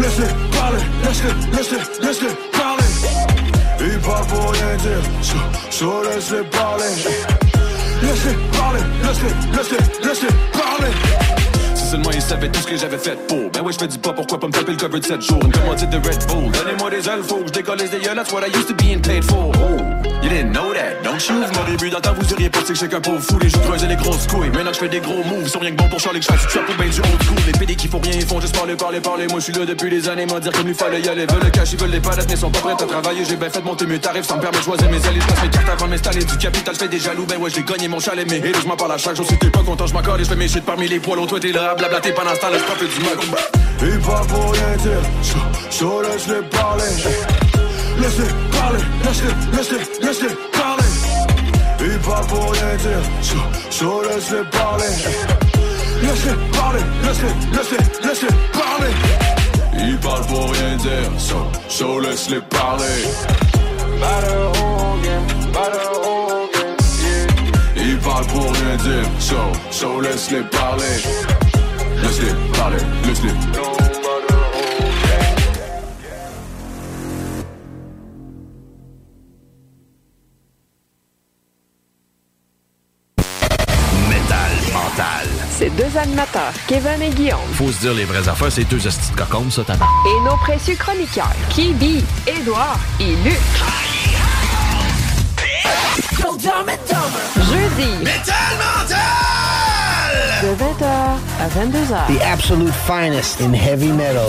Laisse-les parler, laisse-les, laisse-les, laisse-les parler. Ils parlent pour rien dire, so, so laisse-les parler. Laisse-les parler, laisse-les, laisse-les, laisse-les parler. Si seulement ils savaient tout ce que j'avais fait pour Ben ouais je fais du pas pourquoi pas me taper le cover de 7 jours? Une commandite de Red Bull Donnez-moi des ailes faux Je décolle des yeux That's what I used to being paid for oh. You didn't know that, don't you? Vu dans temps, vous auriez pensé que j'étais qu'un pauvre fou. Les jours creusés les grosses couilles. Maintenant que je fais des gros moves, ils sont rien que bons pour Charlie que je fasse trap ou ben du old school. Les PD qui font rien, ils font juste parler, parler, parler. Moi, je suis là depuis des années, m'en dire comme il fallait y aller. Veulent le cash, ils veulent les palettes, mais sont pas prêts à travailler. J'ai bien fait monter mes tarifs, ça me permet de choisir mes alliés. Je passe mes cartes avant de m'installer. Du capital, je fais des jaloux, ben ouais, j'ai gagné mon chalet. Mais je m'en parle à chaque jour. Si t'es pas content, je m'accorde et je fais mes shit parmi les poils. Toi, t'es là, blablater pendant ce temps, là, je profite du mag. Et pas pour rien dire, laisse-les parler. Laisse-les parler, laisse-le, laisse-le, laisse-le parler. Il parle pour rien dire, so, so laisse-le parler. Laisse-le parler, laisse-le, laisse-le, laisse-le parler. Il parle pour rien dire, so, so laisse-le parler. Il parle pour rien dire, so, so laisse-le parler. Laisse-le parler, laisse-le. Animateurs, Kevin et Guillaume, Faut se dire les vraies affaires, c'est deux hosties de cocombes, ça, t'as et nos précieux chroniqueurs, Kibi, Édouard et Luc. Jeudi. De 20h à 22h. The absolute finest in heavy metal.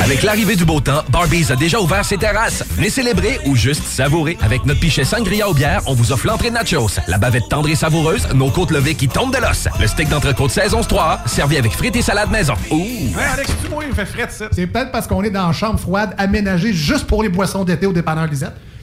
Avec l'arrivée du beau temps, Barbies a déjà ouvert ses terrasses. Venez célébrer ou juste savourer. Avec notre pichet sangria aux bières, on vous offre l'entrée de nachos, la bavette tendre et savoureuse, nos côtes levées qui tombent de l'os, le steak d'entrecôte saison 3 servi avec frites et salade maison. Ouh! Hey, Alex, tu moi, il me fait ça. C'est peut-être parce qu'on est dans une chambre froide aménagée juste pour les boissons d'été au dépanneur Lisette.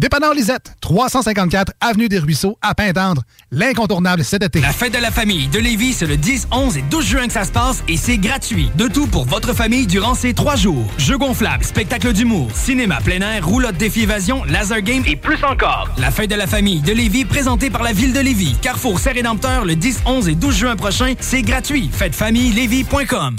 Dépanneur Lisette, 354 Avenue des Ruisseaux, à Pintendre. L'incontournable cet été. La fête de la famille de Lévis, c'est le 10, 11 et 12 juin que ça se passe et c'est gratuit. De tout pour votre famille durant ces trois jours. Jeux gonflables, spectacle d'humour, cinéma plein air, roulotte défi évasion, laser game et plus encore. La fête de la famille de Lévis, présentée par la ville de Lévis. Carrefour Saint-Rédempteur, le 10, 11 et 12 juin prochain, c'est gratuit. Fêtefamillelévis.com.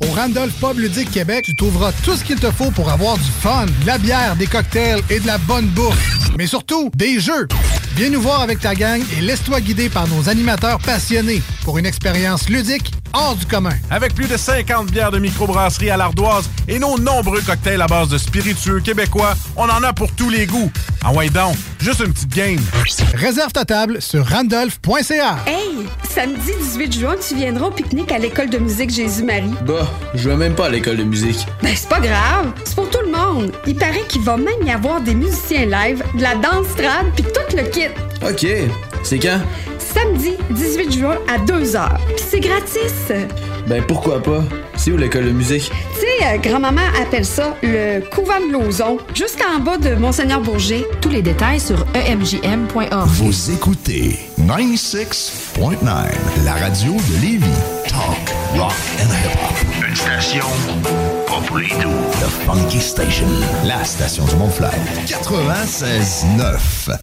Au Randolph Pub Ludique Québec, tu trouveras tout ce qu'il te faut pour avoir du fun, de la bière, des cocktails et de la bonne bouffe. Mais surtout, des jeux. Viens nous voir avec ta gang et laisse-toi guider par nos animateurs passionnés pour une expérience ludique hors du commun. Avec plus de 50 bières de microbrasserie à l'ardoise et nos nombreux cocktails à base de spiritueux québécois, on en a pour tous les goûts. Ah ouais donc, juste une petite game. Réserve ta table sur randolph.ca. Hey, samedi 18 juin, tu viendras au pique-nique à l'école de musique Jésus-Marie. Bah, je vais même pas à l'école de musique. Ben, c'est pas grave, c'est pour tout le monde. Il paraît qu'il va même y avoir des musiciens live, de la danse trad, puis tout le kit. Ok, c'est quand? Samedi 18 juin à 2h. Puis c'est gratis. Ben pourquoi pas? C'est où l'école de musique? Tu sais, euh, grand-maman appelle ça le couvent de Lauson, juste en bas de Monseigneur Bourget. Tous les détails sur emjm.org. Vous écoutez 96.9, la radio de Lévis. Talk, rock and hip-hop. Une station pas pour les doux. The Funky Station, la station du Mont-Fly. 96.9.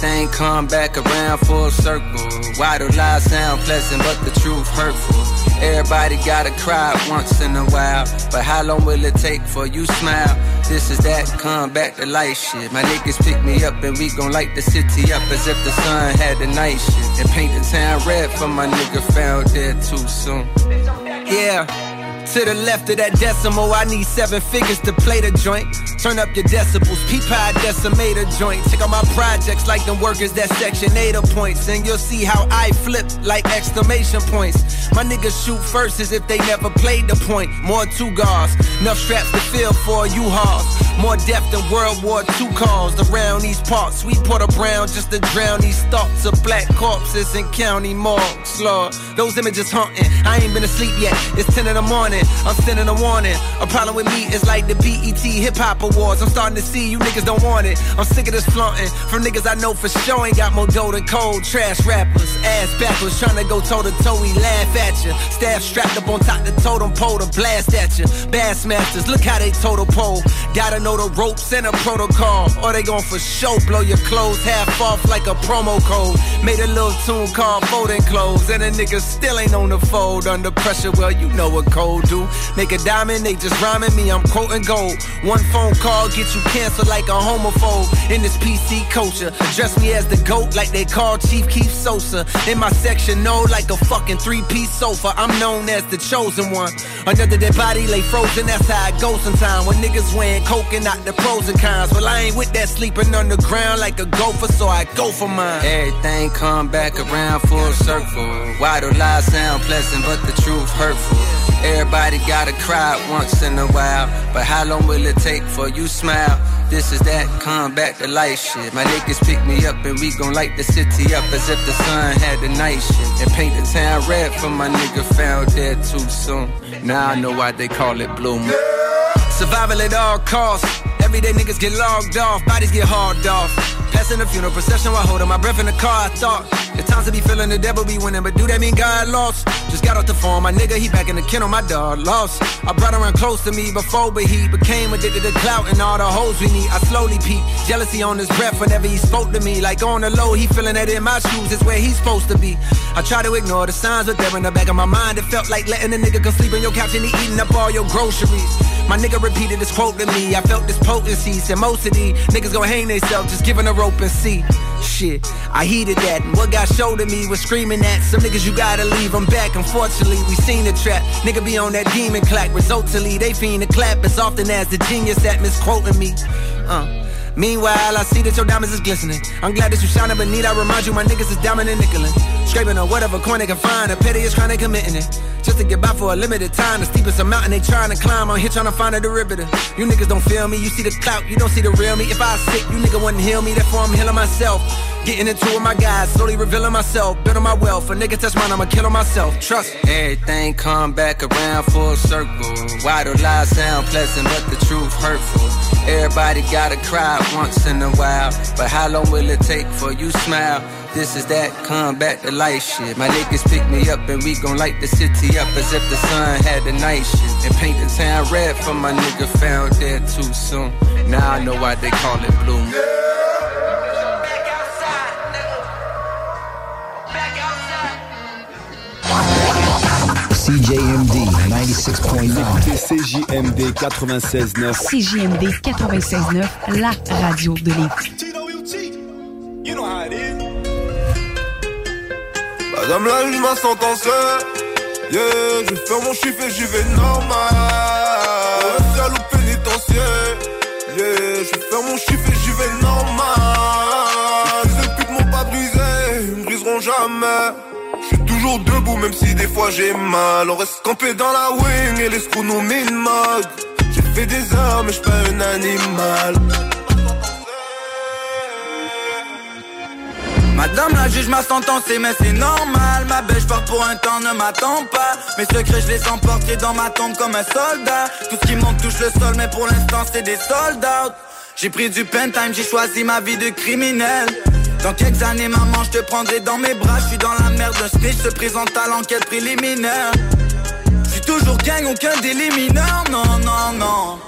Everything come back around full circle. Why do lies sound pleasant, but the truth hurtful? Everybody gotta cry once in a while. But how long will it take for you smile? This is that come back to life shit. My niggas pick me up and we gon' light the city up as if the sun had the night shit. And paint the town red for my nigga found dead too soon. Yeah. To the left of that decimal, I need seven figures to play the joint. Turn up your decibels, peep high decimator joint. Check out my projects like them workers that section 8 points. And you'll see how I flip like exclamation points. My niggas shoot first as if they never played the point. More two guards, enough straps to fill for you hauls. More depth than World War II calls around these parts. We put a brown just to drown these thoughts of black corpses in county morgues, Lord. Those images haunting. I ain't been asleep yet. It's 10 in the I'm sending a warning. A problem with me is like the BET Hip Hop Awards. I'm starting to see you niggas don't want it. I'm sick of this flaunting from niggas I know for sure ain't got more dough than cold. Trash rappers, ass backwards, trying to go toe to toe. We laugh at you. Staff strapped up on top the totem pole to blast at you. Bassmasters, look how they total pole. Gotta know the ropes and a protocol, or they gon' for show blow your clothes half off like a promo code. Made a little tune called Folding Clothes, and a nigga still ain't on the fold under pressure. Well, you know what cold do. Make a diamond, they just rhyming me, I'm quoting gold. One phone call gets you canceled like a homophobe. In this PC culture, dress me as the GOAT like they call Chief Keith Sosa. In my section, no, like a fucking three piece sofa. I'm known as the chosen one. Another dead body lay frozen, that's how it goes sometimes. When niggas wearing coke and not the pros and cons. Well, I ain't with that sleeping underground like a gopher, so I go for mine. Everything come back around full circle. Why do lies sound pleasant, but the truth hurtful? Everybody gotta cry once in a while. But how long will it take for you smile? This is that come back to life shit. My niggas pick me up and we gon' light the city up as if the sun had the night shit. And paint the town red for my nigga found dead too soon. Now I know why they call it Blue. Survival at all costs. Everyday niggas get logged off, bodies get hauled off. Passing the funeral procession while holding my breath in the car. I thought the times to be feeling the devil be winning, but do that mean God lost? Just got off the phone, my nigga, he back in the kennel, my dog lost. I brought around close to me before, but he became addicted to clout and all the hoes we need. I slowly peep, jealousy on his breath whenever he spoke to me. Like on the low, he feeling that in my shoes is where he's supposed to be. I try to ignore the signs, but they're in the back of my mind. It felt like letting a nigga come sleep on your couch and he eating up all your groceries. My nigga repeated this quote to me. I felt this potency. Said most of these niggas gon' hang themselves just giving a rope and see. Shit, I heeded that. And what got showed to me was screaming at some niggas you gotta leave them back. Unfortunately, we seen the trap. Nigga be on that demon clack. Resultantly, they fiend the clap as often as the genius that misquoting me. Uh. Meanwhile, I see that your diamonds is glistening. I'm glad that you shining, but need I remind you, my niggas is diamond and nickelin'. Scraping on whatever coin they can find, the pettiest crime they committing it. Just to get by for a limited time, the steepest mountain they trying to climb. I'm here trying to find a derivative. You niggas don't feel me, you see the clout, you don't see the real me. If I sick, you nigga wouldn't heal me, therefore I'm healing myself. Getting into it with my guys, slowly revealing myself, building my wealth. A nigga touch mine, I'ma kill myself. Trust. Everything come back around full circle. Why do lies sound pleasant, but the truth hurtful? Everybody gotta cry once in a while, but how long will it take for you smile? This is that come back to life shit. My niggas pick me up and we gon' light the city up as if the sun had the night shift. And paint the town red for my nigga found dead too soon. Now I know why they call it bloom. CJMD 96.9. CJMD 96.9. CJMD 96.9, la radio de is. Madame la juge m'a sentencé. Yeah, je vais faire mon chiffre et j'y vais normal. Salut pénitentiaire. Yeah, je vais faire mon chiffre et j'y vais normal. Ces putes m'ont pas brisé, ils me briseront jamais. Toujours debout même si des fois j'ai mal. On reste campé dans la wing et les screws nous mine J'ai fait des heures mais je pas un animal. Madame la juge m'a sentencé mais c'est normal. Ma belle part pour un temps ne m'attend pas. Mes secrets je les emporte dans ma tombe comme un soldat. Tout ce qui monte touche le sol mais pour l'instant c'est des soldats. J'ai pris du pen time, j'ai choisi ma vie de criminel Dans quelques années maman je te prendrai dans mes bras. Je suis dans la merde, un snitch se présente à l'enquête préliminaire. Je suis toujours gang, aucun délit mineur, non non non.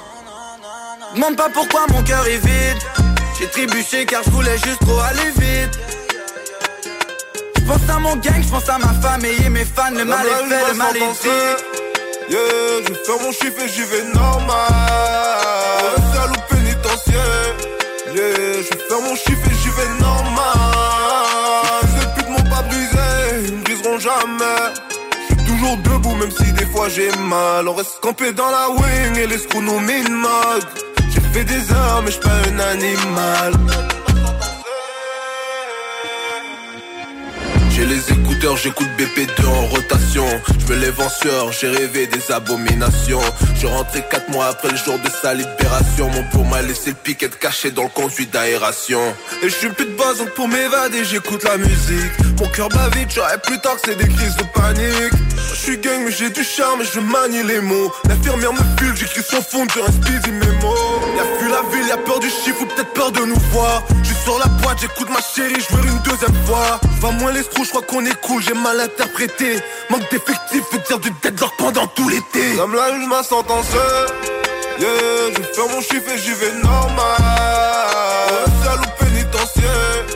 Demande pas pourquoi mon cœur est vide. J'ai trébuché car je voulais juste trop aller vite. Je pense à mon gang, je pense à ma famille et mes fans, le mal est fait, le mal est dit. Yeah, je vais faire mon chiffre et j'y vais normal. Salut pénitentiaire. Yeah, je faire mon chiffre et j'y vais normal. Ces putes m'ont pas brisé, ils me briseront jamais. Je suis toujours debout même si des fois j'ai mal. On reste campé dans la wing et les screws nous mine. J'ai fait des heures mais je pas un animal. J'ai les écouteurs, j'écoute BP2 en rotation. Je me lève en j'ai rêvé des abominations. Je rentrais 4 mois après le jour de sa libération. Mon tour m'a laissé le piquet caché dans le conduit d'aération. Et je suis plus de base, donc pour m'évader, j'écoute la musique. Mon cœur bat vite, j'aurais plus tard que c'est des crises de panique. Je suis gang, mais j'ai du charme et je manie les mots. L'infirmière me file, j'écris sans fond sur un speedy mémo. Y'a plus la ville, y'a peur du chiffre ou peut-être peur de nous voir. Je sur la boîte, j'écoute ma chérie, je veux une deuxième fois. Va moins les je crois qu'on est cool, j'ai mal interprété. Manque d'effectifs veut dire du deadlock pendant tout l'été. Comme la juge m'a sentencé. Yeah, je faire mon chiffre et j'y vais normal. Salut pénitentiaire.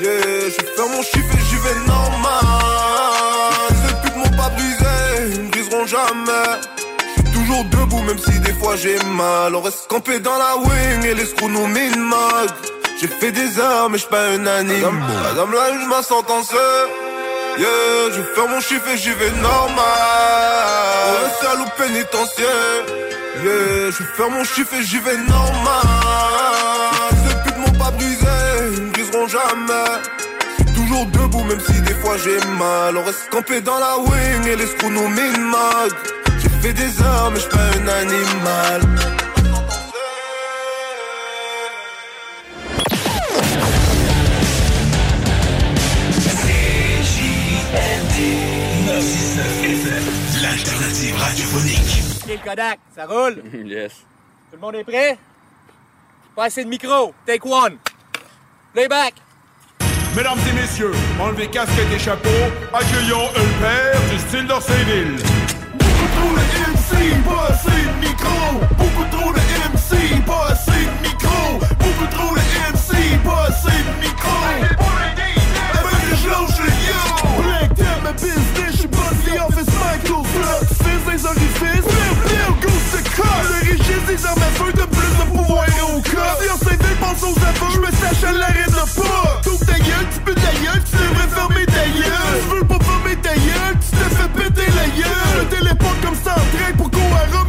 Yeah, je faire mon chiffre et j'y vais normal. Ces putes m'ont pas brisé, ils me briseront jamais. Toujours debout même si des fois j'ai mal. On reste campé dans la wing et les screws nous mine mode. J'ai fait des heures mais je pas un animal. Madame la juge m'a sentencé. Yeah, je faire mon chiffre et j'y vais normal. Salut pénitentiaire. Yeah, je faire mon chiffre et j'y vais normal. Ces putes m'ont pas brisé, ils me briseront jamais. Toujours debout même si des fois j'ai mal. On reste campé dans la wing et les screws nous mine. J'ai fait des heures mais je pas un animal. Ok, le Kodak, ça roule? [LAUGHS] yes. Tout le monde est prêt? Pas assez de micro. Take one. Playback. Mesdames et messieurs, enlevez casquettes et chapeaux, accueillons un père du style d'Orséville. Beaucoup trop de MC, pas assez de micro. Beaucoup trop de MC, pas assez de micro. Beaucoup trop de MC, pas assez de micro. Avant que Ma business, pas the office Michael Flux. Fils des orifices, bleu, bleu, goose de colle. Le registre des armes à feu de plus de pouvoir au cas. Si on s'est pense aux aveux, j'me sache à l'arrêt de pas. Coupe ta gueule, tu peux ta gueule, tu devrais fermer ta gueule. Tu veux pas fermer ta gueule, tu te fais péter la gueule. Je téléporte comme ça en train pour qu'on à Rome.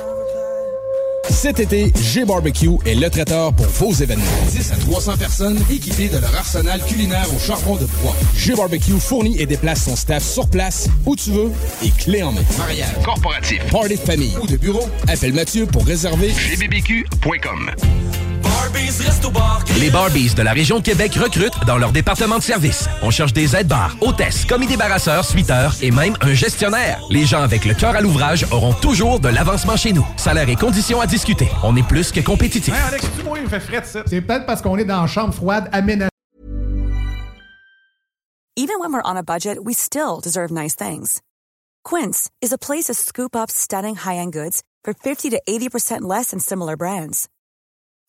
Cet été, G-Barbecue est le traiteur pour vos événements. 10 à 300 personnes équipées de leur arsenal culinaire au charbon de bois. G-Barbecue fournit et déplace son staff sur place, où tu veux, et clé en main. Mariage, corporatif, party de famille ou de bureau, appelle Mathieu pour réserver gbbq.com. Les Barbies de la région de Québec recrutent dans leur département de service. On cherche des aides-bars, hôtesses, commis débarrasseurs, suiteurs et même un gestionnaire. Les gens avec le cœur à l'ouvrage auront toujours de l'avancement chez nous. Salaire et conditions à discuter. On est plus que compétitifs. Hey, Alex, tu moi, il me fait fret, ça. C'est peut-être parce qu'on est dans la chambre froide aménagée. Even when we're on a budget, we still deserve nice things. Quince is a place to scoop up stunning high-end goods for 50 to 80% less than similar brands.